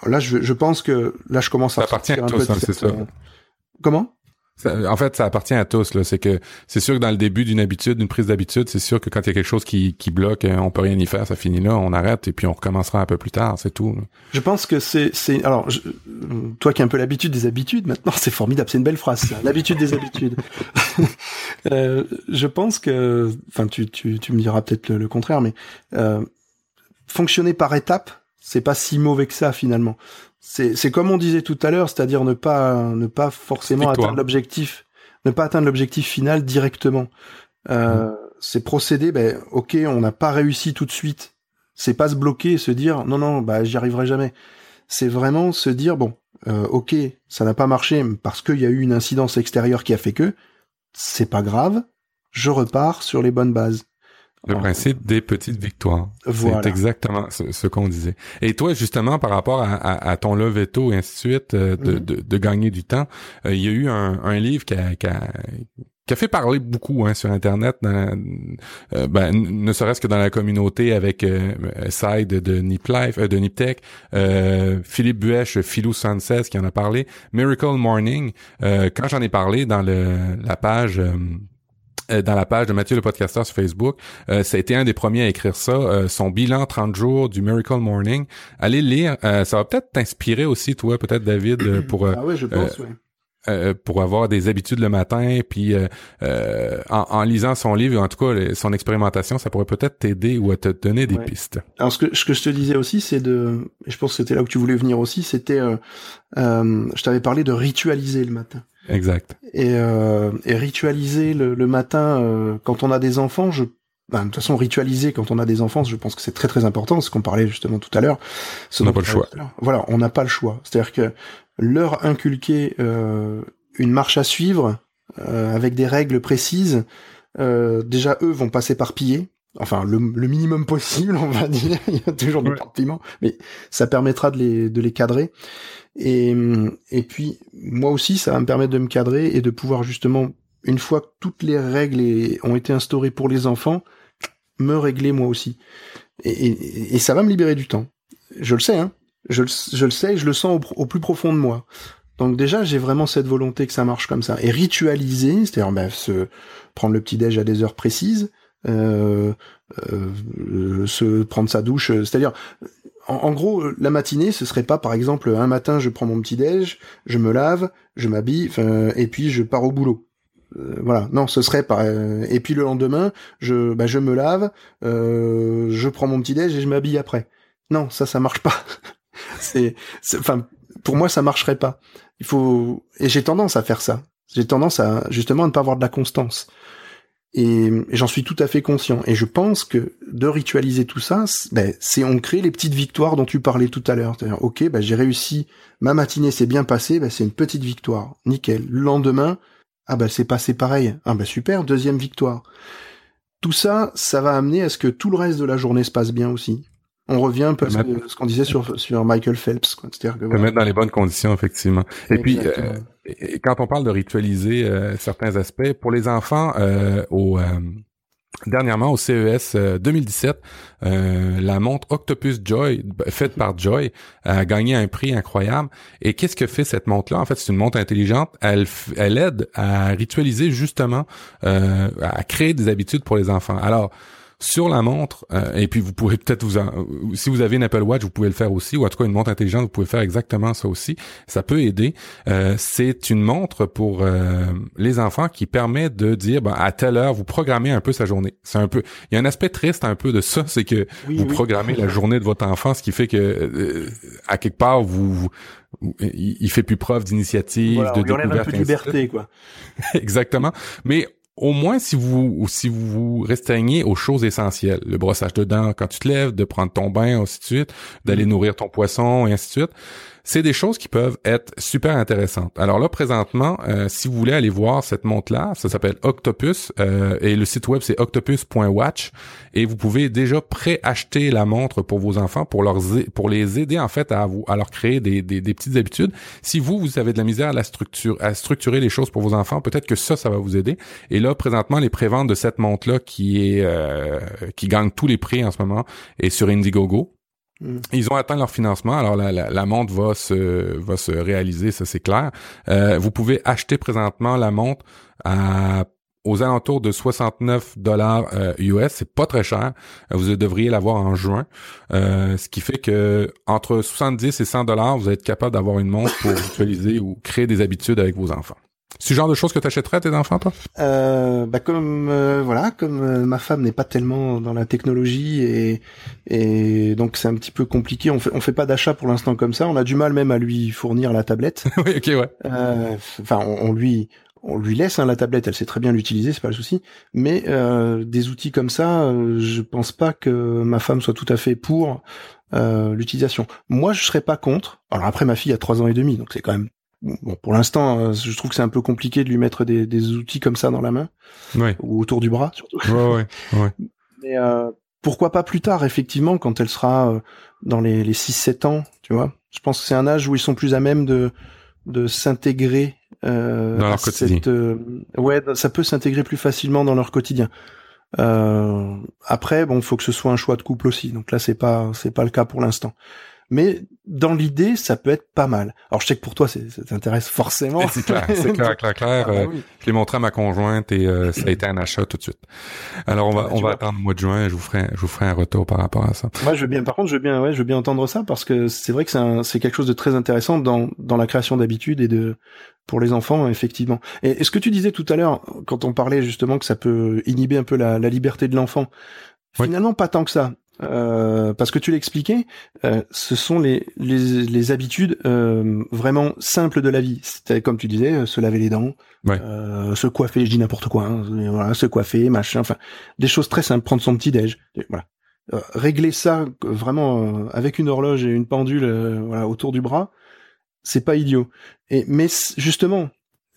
S2: Là, je, je pense que là, je commence à
S1: ça appartient à peu c'est ça.
S2: Comment?
S1: En fait, ça appartient à tous. C'est que c'est sûr que dans le début d'une habitude, d'une prise d'habitude, c'est sûr que quand il y a quelque chose qui, qui bloque, on peut rien y faire, ça finit là, on arrête et puis on recommencera un peu plus tard, c'est tout.
S2: Je pense que c'est c'est alors toi qui as un peu l'habitude des habitudes, maintenant c'est formidable, c'est une belle phrase, l'habitude des habitudes. euh, je pense que, enfin tu tu tu me diras peut-être le, contraire, mais euh, fonctionner par étapes, c'est pas si mauvais que ça finalement c'est comme on disait tout à l'heure, c'est-à-dire ne pas ne pas forcément atteindre l'objectif, ne pas atteindre l'objectif final directement. Euh, mmh. C'est procéder, ben ok, on n'a pas réussi tout de suite. C'est pas se bloquer et se dire non non, bah j'y arriverai jamais. C'est vraiment se dire bon, euh, ok, ça n'a pas marché parce qu'il y a eu une incidence extérieure qui a fait que c'est pas grave, je repars sur les bonnes bases.
S1: Le principe des petites victoires. C'est exactement ce, qu'on disait. Et toi, justement, par rapport à, à, ton lever tôt et ainsi de suite, euh, de, mm-hmm. de, de, gagner du temps, euh, il y a eu un, un livre qui a, qui a, qui a fait parler beaucoup hein, sur Internet, dans, euh, ben, ne serait-ce que dans la communauté avec euh, Side de Nip Life, de Niptech, Philippe Buèche, Philou 76 qui en a parlé, Miracle Morning. quand j'en ai parlé dans le, la page euh, dans la page de Mathieu le podcasteur sur Facebook. Euh, ça a été un des premiers à écrire ça, euh, son bilan 30 jours du Miracle Morning. Allez lire, ça va peut-être t'inspirer aussi, toi, peut-être David, pour...
S2: ah oui, je pense,
S1: euh, pour avoir des habitudes le matin, puis euh, euh, en, lisant son livre, en tout cas son expérimentation, ça pourrait peut-être t'aider ou à te donner des pistes.
S2: Alors ce que, ce que je te disais aussi, c'est de, je pense que c'était là où tu voulais venir aussi, c'était, je t'avais parlé de ritualiser le matin.
S1: Exact.
S2: Et, et ritualiser le, le matin quand on a des enfants, je ben, de toute façon, ritualiser quand on a des enfants, je pense que c'est très très important, ce qu'on parlait justement tout à l'heure.
S1: On n'a pas le choix.
S2: Voilà, on n'a pas le choix. C'est-à-dire que leur inculquer euh, une marche à suivre euh, avec des règles précises, euh, déjà eux vont passer par piller. Enfin, le, minimum possible, on va dire. Il y a toujours des ouais. mais ça permettra de les, de les cadrer. Et, et puis, moi aussi, ça va me permettre de me cadrer et de pouvoir justement, une fois que toutes les règles ont été instaurées pour les enfants, me régler moi aussi. Et, et, ça va me libérer du temps. Je le sais, hein. Je, je le sais, je le sens au, plus profond de moi. Donc déjà, j'ai vraiment cette volonté que ça marche comme ça. Et ritualiser, c'est-à-dire ben, se prendre le petit déj à des heures précises, se prendre sa douche, c'est-à-dire en, gros, la matinée, ce serait pas, par exemple, un matin, je prends mon petit déj, je me lave, je m'habille, et puis je pars au boulot. Euh, voilà, non, ce serait pas. Euh, et puis le lendemain, je, bah, je me lave, euh, je prends mon petit déj et je m'habille après. Non, ça, ça marche pas. c'est, enfin, pour moi, ça marcherait pas. Il faut, et j'ai tendance à faire ça. J'ai tendance à justement à ne pas avoir de la constance. Et, j'en suis tout à fait conscient. Et je pense que de ritualiser tout ça, ben, c'est on crée les petites victoires dont tu parlais tout à l'heure. C'est-à-dire, ok, ben, j'ai réussi, ma matinée s'est bien passée, ben, c'est une petite victoire, nickel. Le lendemain, ah bah c'est passé pareil. Ah bah super, deuxième victoire. Tout ça, ça va amener à ce que tout le reste de la journée se passe bien aussi. On revient un peu à ce qu'on disait sur, sur Michael Phelps.
S1: C'est-à-dire que, mettre dans les bonnes conditions, effectivement. Et puis, euh, quand on parle de ritualiser euh, certains aspects, pour les enfants, euh, au, Dernièrement, au CES 2017, euh, euh, la montre Octopus Joy, faite par Joy, a gagné un prix incroyable. Et qu'est-ce que fait cette montre-là? En fait, c'est une montre intelligente. Elle, elle aide à ritualiser justement, euh, à créer des habitudes pour les enfants. Alors, sur la montre, euh, et puis vous pouvez peut-être vous, en, si vous avez une Apple Watch, vous pouvez le faire aussi, ou en tout cas une montre intelligente, vous pouvez faire exactement ça aussi. Ça peut aider. Euh, c'est une montre pour euh, les enfants qui permet de dire, ben, à telle heure, vous programmez un peu sa journée. C'est un peu, il y a un aspect triste un peu de ça, c'est que vous programmez la journée de votre enfant, ce qui fait que à quelque part vous, il, fait plus preuve d'initiative, de
S2: découverte. un peu de liberté, quoi.
S1: Exactement. Mais au moins si vous si vous vous restreignez aux choses essentielles, le brossage de dents quand tu te lèves, de prendre ton bain, ainsi de suite, d'aller mm. nourrir ton poisson et ainsi de suite, c'est des choses qui peuvent être super intéressantes. Alors là, présentement, euh, si vous voulez aller voir cette montre-là, ça s'appelle Octopus euh, et le site web c'est octopus.watch et vous pouvez déjà préacheter la montre pour vos enfants pour leur pour les aider en fait à à leur créer des, des, petites habitudes. Si vous vous avez de la misère à la structure à structurer les choses pour vos enfants, peut-être que ça ça va vous aider. Et là présentement les préventes de cette montre-là qui est euh, qui gagne tous les prix en ce moment est sur Indiegogo. Mm. Ils ont atteint leur financement, alors la, la, montre va se va se réaliser, ça c'est clair. Euh, vous pouvez acheter présentement la montre à aux alentours de 69 dollars US, euh, c'est pas très cher. Vous devriez l'avoir en juin, euh, ce qui fait que entre 70 et 100 dollars, vous êtes capable d'avoir une montre pour utiliser ou créer des habitudes avec vos enfants. C'est le genre de choses que tu achèterais à tes enfants, toi?
S2: Euh, bah comme euh, voilà, comme euh, ma femme n'est pas tellement dans la technologie et et donc c'est un petit peu compliqué. On fait on fait pas d'achat pour l'instant comme ça. On a du mal même à lui fournir la tablette.
S1: oui, ok, ouais.
S2: Euh, enfin, on, lui on lui laisse hein, la tablette. Elle sait très bien l'utiliser, c'est pas le souci. Mais des outils comme ça, je pense pas que ma femme soit tout à fait pour l'utilisation. Moi, je serais pas contre. Alors après, ma fille a trois ans et demi, donc c'est quand même bon, pour l'instant, euh, je trouve que c'est un peu compliqué de lui mettre des, des outils comme ça dans la main ou autour du bras surtout.
S1: Ouais, ouais,
S2: Mais euh, pourquoi pas plus tard, effectivement, quand elle sera euh, dans les, les 6-7 ans, tu vois. Je pense que c'est un âge où ils sont plus à même de de s'intégrer
S1: euh, dans leur quotidien.
S2: ouais, ça peut s'intégrer plus facilement dans leur quotidien. Euh, après, bon, faut que ce soit un choix de couple aussi. Donc là, c'est pas c'est pas le cas pour l'instant. Mais dans l'idée, ça peut être pas mal. Alors je sais que pour toi, ça t'intéresse forcément.
S1: C'est clair, c'est clair, clair, clair. Ah, bah euh, je l'ai montré à ma conjointe et euh, ça a été un achat tout de suite. Alors on va, ah, bah, on va attendre le mois de juin et je vous ferai, je vous ferai un retour par rapport à ça.
S2: Moi, je veux bien. Par contre, je veux bien, ouais, je veux bien entendre ça parce que c'est vrai que c'est, quelque chose de très intéressant dans dans la création d'habitudes et de pour les enfants, effectivement. Et, ce que tu disais tout à l'heure, quand on parlait justement que ça peut inhiber un peu la, la liberté de l'enfant, finalement pas tant que ça. Euh, parce que tu l'expliquais, euh, ce sont les, les, les habitudes euh, vraiment simples de la vie. C'était comme tu disais, euh, se laver les dents, euh, se coiffer, je dis n'importe quoi, hein, voilà, se coiffer, machin, enfin des choses très simples, prendre son petit déj, voilà. régler ça vraiment avec une horloge et une pendule voilà, autour du bras, c'est pas idiot. Et mais justement,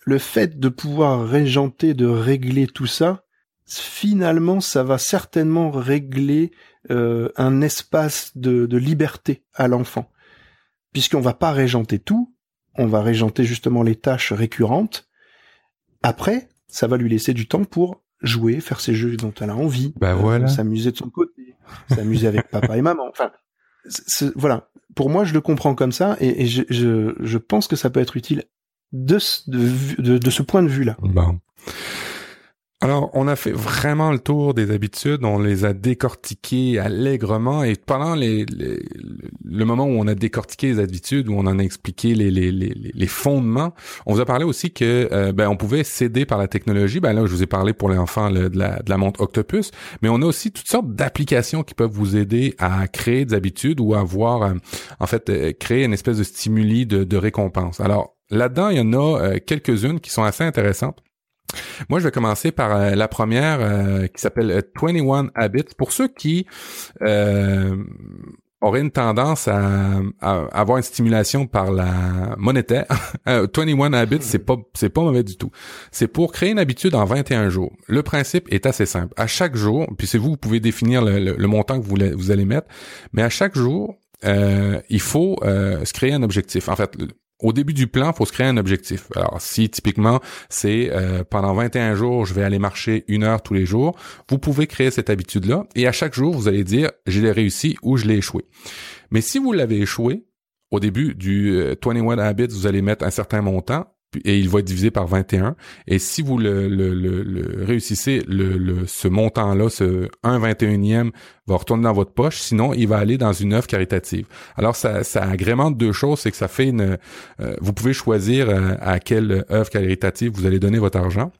S2: le fait de pouvoir régenter, de régler tout ça, finalement, ça va certainement régler euh, un espace de, de liberté à l'enfant, puisqu'on va pas régenter tout, on va régenter justement les tâches récurrentes. Après, ça va lui laisser du temps pour jouer, faire ses jeux dont elle a envie,
S1: bah voilà.
S2: Euh, s'amuser de son côté, s'amuser avec papa et maman. Enfin, voilà. Pour moi, je le comprends comme ça, et, je, je, je, pense que ça peut être utile de, de, de, ce point de vue-là.
S1: Bon. Alors, on a fait vraiment le tour des habitudes, on les a décortiquées allègrement et pendant le moment où on a décortiqué les habitudes, où on en a expliqué les, fondements, on vous a parlé aussi que euh, ben, on pouvait céder par la technologie. Ben là, je vous ai parlé pour les enfants de, la, de montre Octopus, mais on a aussi toutes sortes d'applications qui peuvent vous aider à créer des habitudes ou à avoir, euh, en fait, euh, créer une espèce de stimuli de récompense. Alors, là-dedans, il y en a quelques-unes qui sont assez intéressantes. Moi, je vais commencer par euh, la première euh, qui s'appelle 21 euh, Habits. Pour ceux qui auraient une tendance à, avoir une stimulation par la monétaire, 21 Habits, c'est pas c'est pas mauvais du tout. C'est pour créer une habitude en 21 jours. Le principe est assez simple. À chaque jour, puis c'est vous, vous pouvez définir le, montant que vous, vous allez mettre, mais à chaque jour, il faut se créer un objectif. En fait, au début du plan, faut se créer un objectif. Alors, si typiquement c'est euh, pendant 21 jours, je vais aller marcher une heure tous les jours, vous pouvez créer cette habitude-là et à chaque jour, vous allez dire je l'ai réussi ou je l'ai échoué. Mais si vous l'avez échoué, au début du 21 euh, Habits, vous allez mettre un certain montant et il va être divisé par 21. Et si vous le, réussissez, ce montant-là, ce 1 21e, va retourner dans votre poche. Sinon, il va aller dans une œuvre caritative. Alors, ça, ça agrémente deux choses. C'est que ça fait une... Euh, vous pouvez choisir euh, à quelle œuvre caritative vous allez donner votre argent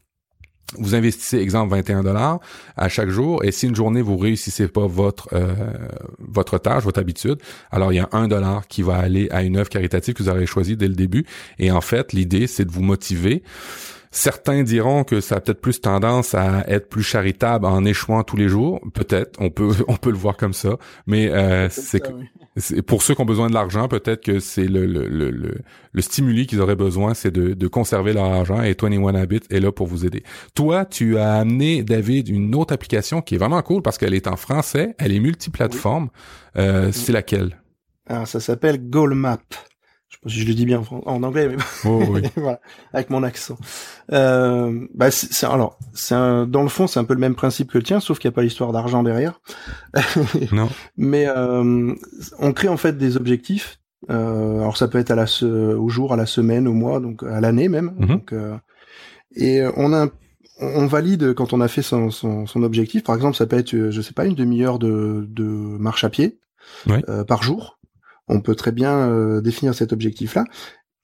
S1: vous investissez exemple 21 dollars à chaque jour et si une journée vous réussissez pas votre euh, votre tâche, votre habitude, alors il y a un dollar qui va aller à une œuvre caritative que vous avez choisie dès le début. Et en fait, l'idée c'est de vous motiver Certains diront que ça a peut-être plus tendance à être plus charitable en échouant tous les jours. Peut-être, on peut on peut le voir comme ça. Mais euh, c'est pour ceux qui ont besoin de l'argent, peut-être que c'est le, le, le, le, stimuli qu'ils auraient besoin, c'est de, de conserver leur argent. Et 21 Habits est là pour vous aider. Toi, tu as amené David une autre application qui est vraiment cool parce qu'elle est en français, elle est multiplateforme. Euh, C'est laquelle?
S2: Alors, ça s'appelle Goalmap je le dis bien en, anglais, mais
S1: oh, oui.
S2: voilà, avec mon accent. Euh, bah c'est alors, c'est dans le fond, c'est un peu le même principe que le tien, sauf qu'il n'y a pas l'histoire d'argent derrière.
S1: non.
S2: Mais euh, on crée en fait des objectifs. Euh, alors ça peut être à la au jour, à la semaine, au mois, donc à l'année même.
S1: Mhm.
S2: Donc, euh, et on a on valide quand on a fait son, son, son, objectif. Par exemple, ça peut être, je sais pas, une demi-heure de, de marche à pied euh, par jour on peut très bien euh, définir cet objectif-là.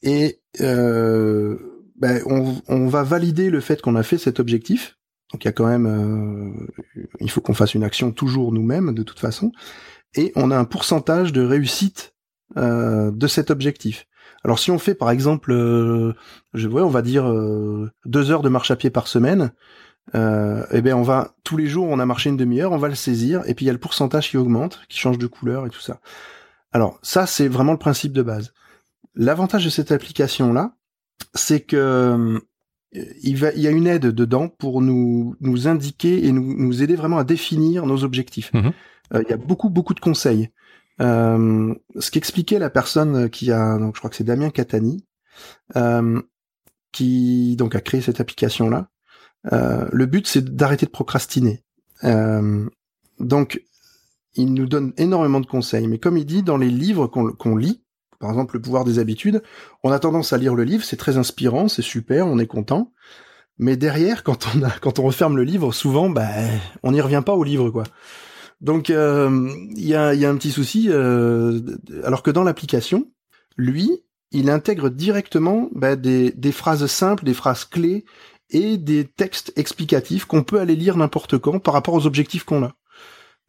S2: Et euh, ben, on, va valider le fait qu'on a fait cet objectif. Donc il y a quand même, euh, il faut qu'on fasse une action toujours nous-mêmes de toute façon. Et on a un pourcentage de réussite de cet objectif. Alors si on fait par exemple, je vois, on va dire deux heures de marche à pied par semaine, euh, eh bien on va tous les jours on a marché une demi-heure, on va le saisir et puis il y a le pourcentage qui augmente, qui change de couleur et tout ça. Alors ça, c'est vraiment le principe de base. L'avantage de cette application-là, c'est que euh, il, va, il y a une aide dedans pour nous, nous indiquer et nous, nous aider vraiment à définir nos objectifs.
S1: Mhm.
S2: Euh, il y a beaucoup, beaucoup de conseils. Euh, ce qu'expliquait la personne qui a, donc je crois que c'est Damien Catani, qui donc a créé cette application-là. le but, c'est d'arrêter de procrastiner. donc, il nous donne énormément de conseils. Mais comme il dit, dans les livres qu'on lit, par exemple Le pouvoir des habitudes, on a tendance à lire le livre, c'est très inspirant, c'est super, on est content. Mais derrière, quand on quand on referme le livre, souvent, bah, on n'y revient pas au livre, quoi. Donc, euh, il y, a, un petit souci, euh, alors que dans l'application, lui, il intègre directement bah, des phrases simples, des phrases clés et des textes explicatifs qu'on peut aller lire n'importe quand par rapport aux objectifs qu'on a.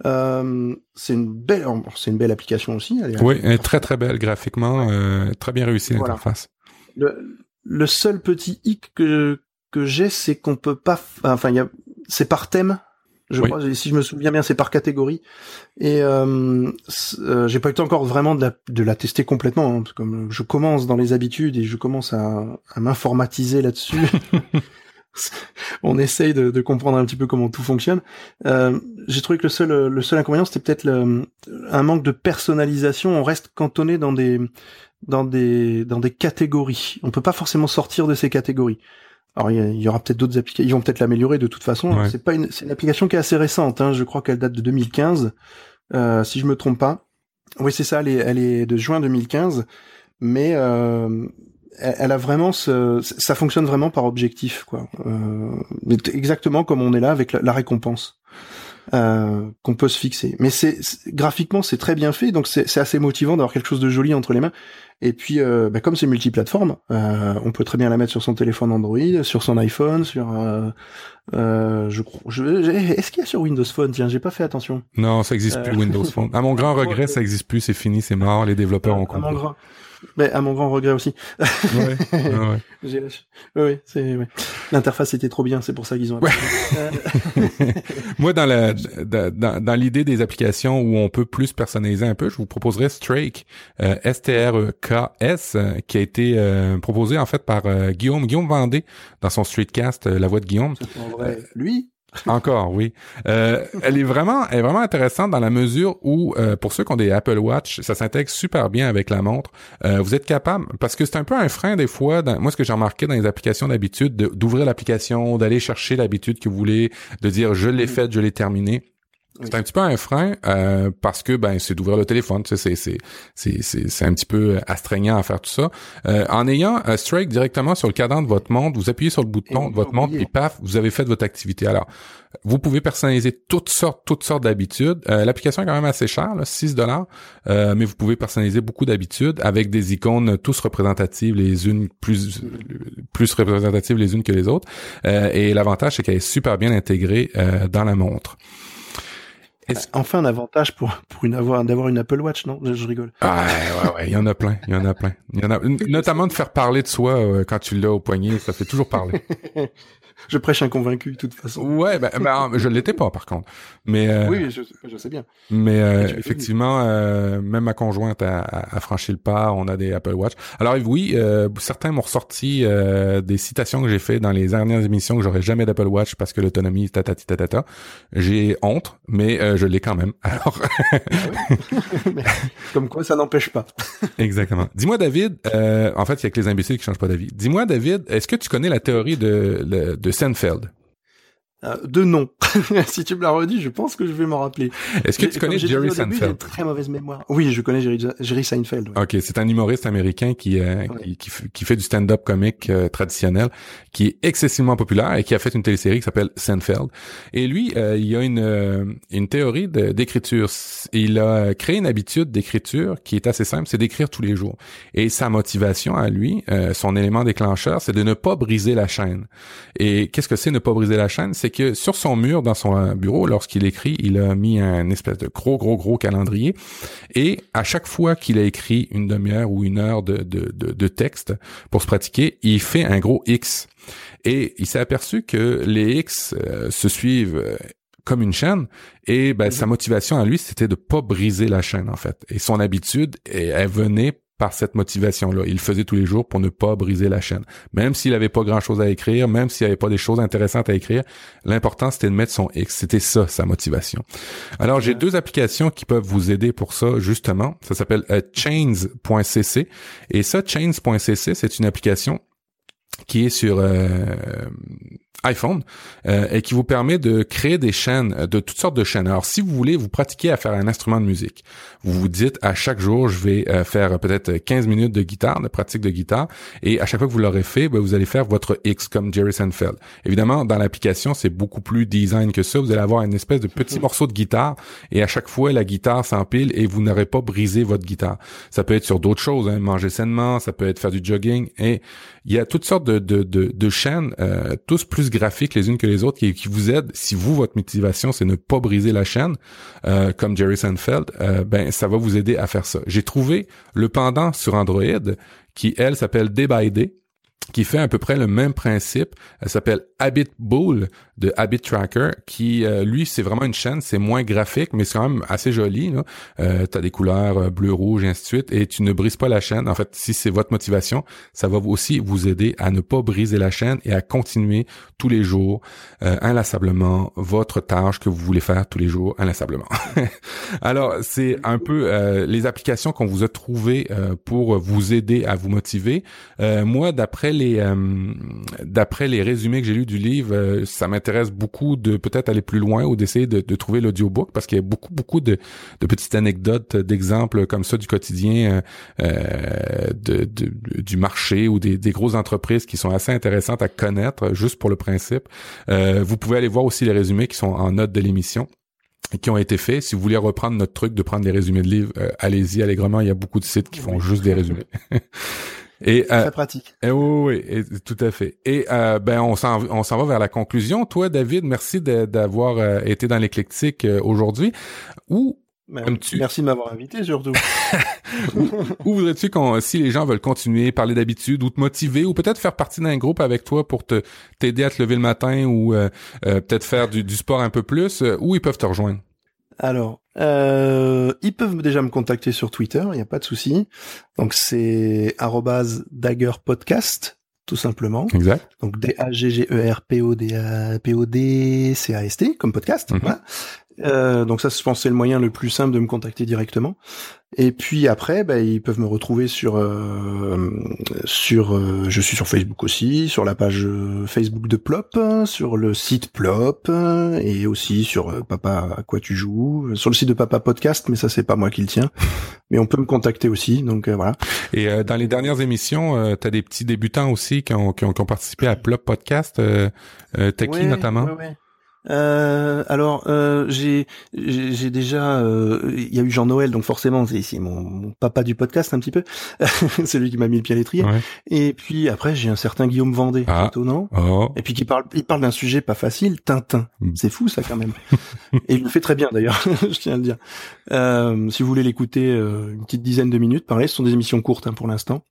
S2: Euh, c'est une belle, c'est une belle application aussi.
S1: Elle est oui, elle est très très belle graphiquement, euh, très bien réussie l'interface.
S2: Le, le, seul petit hic que que j'ai, c'est qu'on peut pas, enfin, il y a, c'est par thème. Je crois, si je me souviens bien, c'est par catégorie. Et euh, euh, j'ai pas eu le temps encore vraiment de la, de la tester complètement, hein, parce que comme je commence dans les habitudes et je commence à, à m'informatiser là-dessus. on essaye de, de, comprendre un petit peu comment tout fonctionne. Euh, j'ai trouvé que le seul, le seul inconvénient, c'était peut-être un manque de personnalisation. On reste cantonné dans des, dans des, dans des catégories. On peut pas forcément sortir de ces catégories. Alors il y, aura peut-être d'autres applications, ils vont peut-être l'améliorer de toute façon. C'est pas une, c'est une application qui est assez récente. Hein. Je crois qu'elle date de 2015, euh, si je me trompe pas. Oui, c'est ça. Elle est, elle est de juin 2015, mais euh, elle, a vraiment ce, ça fonctionne vraiment par objectif, quoi. Euh, exactement comme on est là avec la, récompense euh, qu'on peut se fixer. Mais c'est graphiquement c'est très bien fait, donc c'est assez motivant d'avoir quelque chose de joli entre les mains. Et puis, euh, bah, comme c'est multiplateforme, euh, on peut très bien la mettre sur son téléphone Android, sur son iPhone, sur. Euh, euh je crois. Est-ce qu'il y a sur Windows Phone? Tiens, j'ai pas fait attention.
S1: Non, ça existe plus Windows Phone. À mon grand regret, ça existe plus. C'est fini, c'est mort. Les développeurs ont compris.
S2: Mais à mon grand regret aussi. Ouais, ouais. oui, c'est l'interface était trop bien, c'est pour ça qu'ils ont.
S1: Moi, dans la dans, dans l'idée des applications où on peut plus personnaliser un peu, je vous proposerais Strake, euh, S T R K S, euh, qui a été euh, proposé en fait par euh, Guillaume Guillaume Vendée dans son Streetcast, La Voix de Guillaume.
S2: lui?
S1: Encore, oui. Euh, elle est vraiment, elle est vraiment intéressante dans la mesure où, euh, pour ceux qui ont des Apple Watch, ça s'intègre super bien avec la montre. Euh, vous êtes capable, parce que c'est un peu un frein des fois. Dans, moi, ce que j'ai remarqué dans les applications d'habitude, d'ouvrir l'application, d'aller chercher l'habitude que vous voulez, de dire je l'ai mm. faite, je l'ai terminée. C'est un petit peu un frein euh, parce que ben c'est d'ouvrir le téléphone, tu sais, c'est c'est c'est c'est un petit peu astreignant à faire tout ça. Euh, en ayant un strike directement sur le cadran de votre montre, vous appuyez sur le bouton de votre montre et paf, vous avez fait votre activité. Alors, vous pouvez personnaliser toutes sortes toutes sortes d'habitudes. Euh, l'application est quand même assez chère, là, 6 dollars, mais vous pouvez personnaliser beaucoup d'habitudes avec des icônes tous représentatives les unes plus plus représentatives les unes que les autres. et l'avantage c'est qu'elle est super bien intégrée dans la montre.
S2: Enfin un avantage pour pour une avoir d'avoir une Apple Watch, non? Je, rigole.
S1: Ah, ouais, ouais, il y en a plein, il y en a plein. Il y en a notamment de faire parler de soi euh, quand tu l'as au poignet, ça fait toujours parler.
S2: je prêche un convaincu de toute façon.
S1: Ouais, ben, ben je l'étais pas par contre. Mais
S2: euh, oui, je, je, sais bien.
S1: Mais euh, effectivement, euh, même ma conjointe a, a, franchi le pas. On a des Apple Watch. Alors oui, certains m'ont ressorti des citations que j'ai fait dans les dernières émissions que j'aurais jamais d'Apple Watch parce que l'autonomie tatati tatata. J'ai honte, mais je l'ai quand même. Alors,
S2: ah comme quoi, ça n'empêche pas.
S1: Exactement. Dis-moi, David. en fait, il y a que les imbéciles qui changent pas d'avis. Dis-moi, David, est-ce que tu connais la théorie de, de Seinfeld?
S2: Euh, de nom. si tu me l'as redit, je pense que je vais m'en rappeler.
S1: Est-ce que tu connais Jerry Seinfeld?
S2: Très mauvaise mémoire. Oui, je connais Jerry, Jerry Seinfeld.
S1: Ok, c'est un humoriste américain qui euh, qui, qui, fait du stand-up comique euh, traditionnel, qui est excessivement populaire et qui a fait une télésérie qui s'appelle Seinfeld. Et lui, il a une une théorie d'écriture. Il a créé une habitude d'écriture qui est assez simple, c'est d'écrire tous les jours. Et sa motivation à lui, son élément déclencheur, c'est de ne pas briser la chaîne. Et qu'est-ce que c'est ne pas briser la chaîne? C'est que sur son mur, dans son bureau, lorsqu'il écrit, il a mis un espèce de gros, gros, gros calendrier. Et à chaque fois qu'il a écrit une demi-heure ou une heure de, de, de, texte pour se pratiquer, il fait un gros X. Et il s'est aperçu que les X euh, se suivent euh, comme une chaîne et ben, sa motivation à lui c'était de pas briser la chaîne en fait et son habitude elle venait par cette motivation-là. Il le faisait tous les jours pour ne pas briser la chaîne. Même s'il avait pas grand-chose à écrire, même s'il avait pas des choses intéressantes à écrire, l'important c'était de mettre son X. C'était ça, sa motivation. Alors, j'ai deux applications qui peuvent vous aider pour ça, justement. Ça s'appelle euh, chains.cc. Et ça, chains.cc, c'est une application qui est sur euh, iPhone euh, et qui vous permet de créer des chaînes, euh, de toutes sortes de chaînes. Alors, si vous voulez vous pratiquer à faire un instrument de musique, vous vous dites à chaque jour, je vais euh, faire peut-être 15 minutes de guitare, de pratique de guitare, et à chaque fois que vous l'aurez fait, ben, vous allez faire votre X comme Jerry Seinfeld. Évidemment, dans l'application, c'est beaucoup plus design que ça. Vous allez avoir une espèce de petit morceau de guitare, et à chaque fois, la guitare s'empile et vous n'aurez pas brisé votre guitare. Ça peut être sur d'autres choses, hein, manger sainement, ça peut être faire du jogging, et il y a toutes sortes de, de, de, de chaînes, euh, tous plus graphiques les unes que les autres, qui, vous aident. Si vous, votre motivation, c'est ne pas briser la chaîne, euh, comme Jerry Seinfeld, euh, ben ça va vous aider à faire ça. J'ai trouvé le pendant sur Android, qui elle s'appelle Day by Day qui fait à peu près le même principe. Elle s'appelle Habit Bull de Habit Tracker, qui euh, lui c'est vraiment une chaîne, c'est moins graphique, mais c'est quand même assez joli. Euh, tu as des couleurs euh, bleu, rouge et ainsi de suite, et tu ne brises pas la chaîne. En fait, si c'est votre motivation, ça va aussi vous aider à ne pas briser la chaîne et à continuer tous les jours euh, inlassablement votre tâche que vous voulez faire tous les jours inlassablement. Alors c'est un peu les applications qu'on vous a trouvées pour vous aider à vous motiver. moi, d'après les d'après les résumés que j'ai lus du livre, ça m'a m'intéresse beaucoup de peut-être aller plus loin ou d'essayer de, de, trouver l'audiobook parce qu'il y a beaucoup beaucoup de, de petites anecdotes, d'exemples comme ça du quotidien euh, euh de, du marché ou des, des grosses entreprises qui sont assez intéressantes à connaître juste pour le principe. Euh, vous pouvez aller voir aussi les résumés qui sont en note de l'émission qui ont été faits. Si vous voulez reprendre notre truc de prendre des résumés de livres, euh, allez-y allègrement. Il y a beaucoup de sites qui font juste des résumés.
S2: Et, euh, très pratique.
S1: Et, oui, oui, tout à fait. Et euh, ben on s'en on s'en va vers la conclusion. Toi, David, merci d'avoir euh, été dans l'éclectique euh, aujourd'hui. Où
S2: Merci de m'avoir invité surtout.
S1: où, voudrais-tu qu'on, si les gens veulent continuer, parler d'habitude ou te motiver ou peut-être faire partie d'un groupe avec toi pour te t'aider à te lever le matin ou peut-être faire du, du, sport un peu plus, où ils peuvent te rejoindre?
S2: Alors, euh, ils peuvent déjà me contacter sur Twitter, il n'y a pas de souci. Donc c'est @daggerpodcast tout simplement.
S1: Exact.
S2: Donc D A G G E R P O D A P O D C A S T comme podcast. Mhm. Voilà. Euh, donc ça, je pense, c'est le moyen le plus simple de me contacter directement. Et puis après, bah, ils peuvent me retrouver sur euh, sur. Euh, je suis sur Facebook aussi, sur la page Facebook de Plop, sur le site Plop et aussi sur Papa à quoi tu joues, sur le site de Papa Podcast, mais ça c'est pas moi qui le tiens. Mais on peut me contacter aussi, donc voilà.
S1: Et dans les dernières émissions, tu as des petits débutants aussi qui ont, qui ont, participé à Plop Podcast. Euh, T'as qui notamment?
S2: Euh, alors euh, j'ai j'ai déjà euh, il y a eu Jean Noël donc forcément c'est mon, papa du podcast un petit peu. C'est lui qui m'a mis le pied à l'étrier. Et puis après j'ai un certain Guillaume Vendée ah. étonnant. Oh. et puis qui parle il parle d'un sujet pas facile Tintin. Mm. c'est fou ça quand même. Et il le fait très bien d'ailleurs je tiens à le dire. Euh, si vous voulez l'écouter une petite dizaine de minutes pareil ce sont des émissions courtes hein, pour l'instant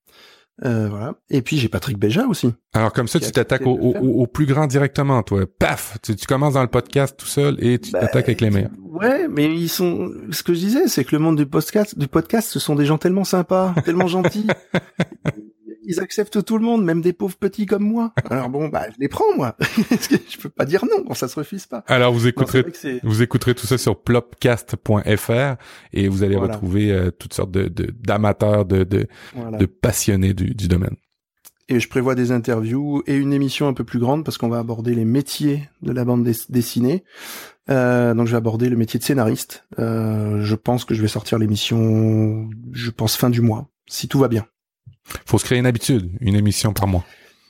S2: euh, voilà. Et puis j'ai Patrick Béja aussi.
S1: Alors comme ça, tu t'attaques au, plus grand directement, toi. Paf, tu, commences dans le podcast tout seul et tu bah, t'attaques avec les meilleurs.
S2: Ouais, mais ils sont. Ce que je disais, c'est que le monde du podcast, du podcast, ce sont des gens tellement sympas, tellement gentils. ils acceptent tout le monde, même des pauvres petits comme moi. Alors bon, bah je les prends moi. je peux pas dire non, ça se refuse pas.
S1: Alors vous écouterez, vous écouterez tout ça sur plopcast.fr et vous allez retrouver euh, toutes sortes de d'amateurs, de de, de, passionnés du, du domaine.
S2: Et je prévois des interviews et une émission un peu plus grande parce qu'on va aborder les métiers de la bande dessinée. Euh, donc je vais aborder le métier de scénariste. Euh, je pense que je vais sortir l'émission, je pense fin du mois, si tout va bien.
S1: Faut se créer une habitude, une émission par mois.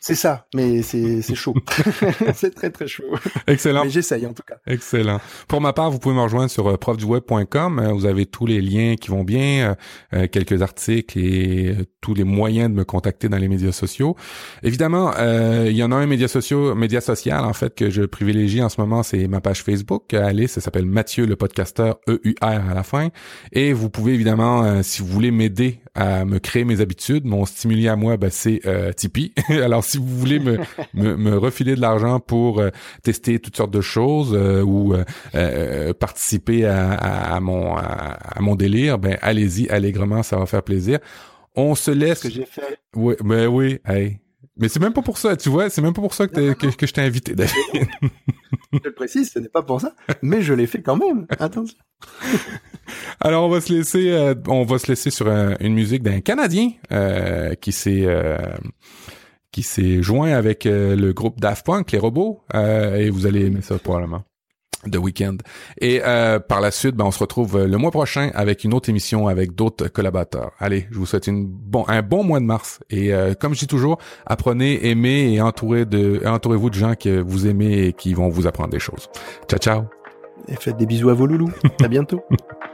S2: C'est ça, mais c'est c'est chaud. c'est très très chaud.
S1: Excellent.
S2: Mais j'essaye en tout cas.
S1: Excellent. Pour ma part, vous pouvez me rejoindre sur euh, profduweb.com. Euh, vous avez tous les liens qui vont bien, euh, quelques articles et tous les moyens de me contacter dans les médias sociaux. Évidemment, il y en a un média social en fait que je privilégie en ce moment, c'est ma page Facebook. Allez, ça s'appelle Mathieu le podcasteur E U R à la fin. Et vous pouvez évidemment, si vous voulez m'aider à me créer mes habitudes, mon stimuli à moi, ben, c'est Tipeee. Alors si vous voulez me, me, refiler de l'argent pour euh, tester toutes sortes de choses euh, ou euh, participer à, mon à, mon délire, ben allez-y allègrement, ça va faire plaisir. On se laisse.
S2: Ce que j'ai fait.
S1: Oui, ben oui, hey. Mais c'est même pas pour ça, tu vois, c'est même pas pour ça que, que, je t'ai invité, David.
S2: je le précise, ce n'est pas pour ça, mais je l'ai fait quand même. Attention.
S1: Alors on va se laisser, on va se laisser sur une musique d'un Canadien qui s'est qui s'est joint avec le groupe Daft Punk, les robots, et vous allez aimer ça probablement. The Weekend. Et par la suite, ben, on se retrouve le mois prochain avec une autre émission avec d'autres collaborateurs. Allez, je vous souhaite une bon, un bon mois de mars. Et comme je dis toujours, apprenez, aimez et entourez de, entourez-vous de gens que vous aimez et qui vont vous apprendre des choses. Ciao, ciao.
S2: Et faites des bisous à vos loulous. à bientôt.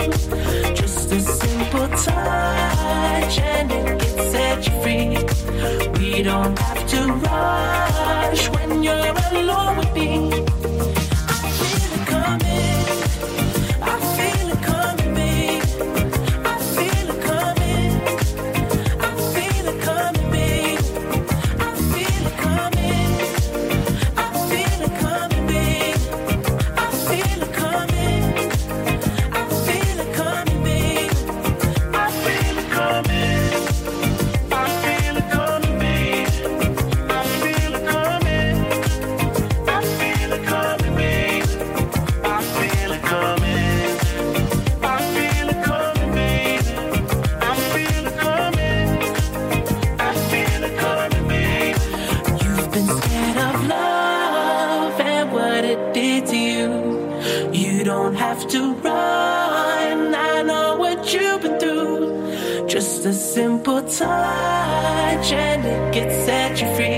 S3: Simple touch and it can set you free.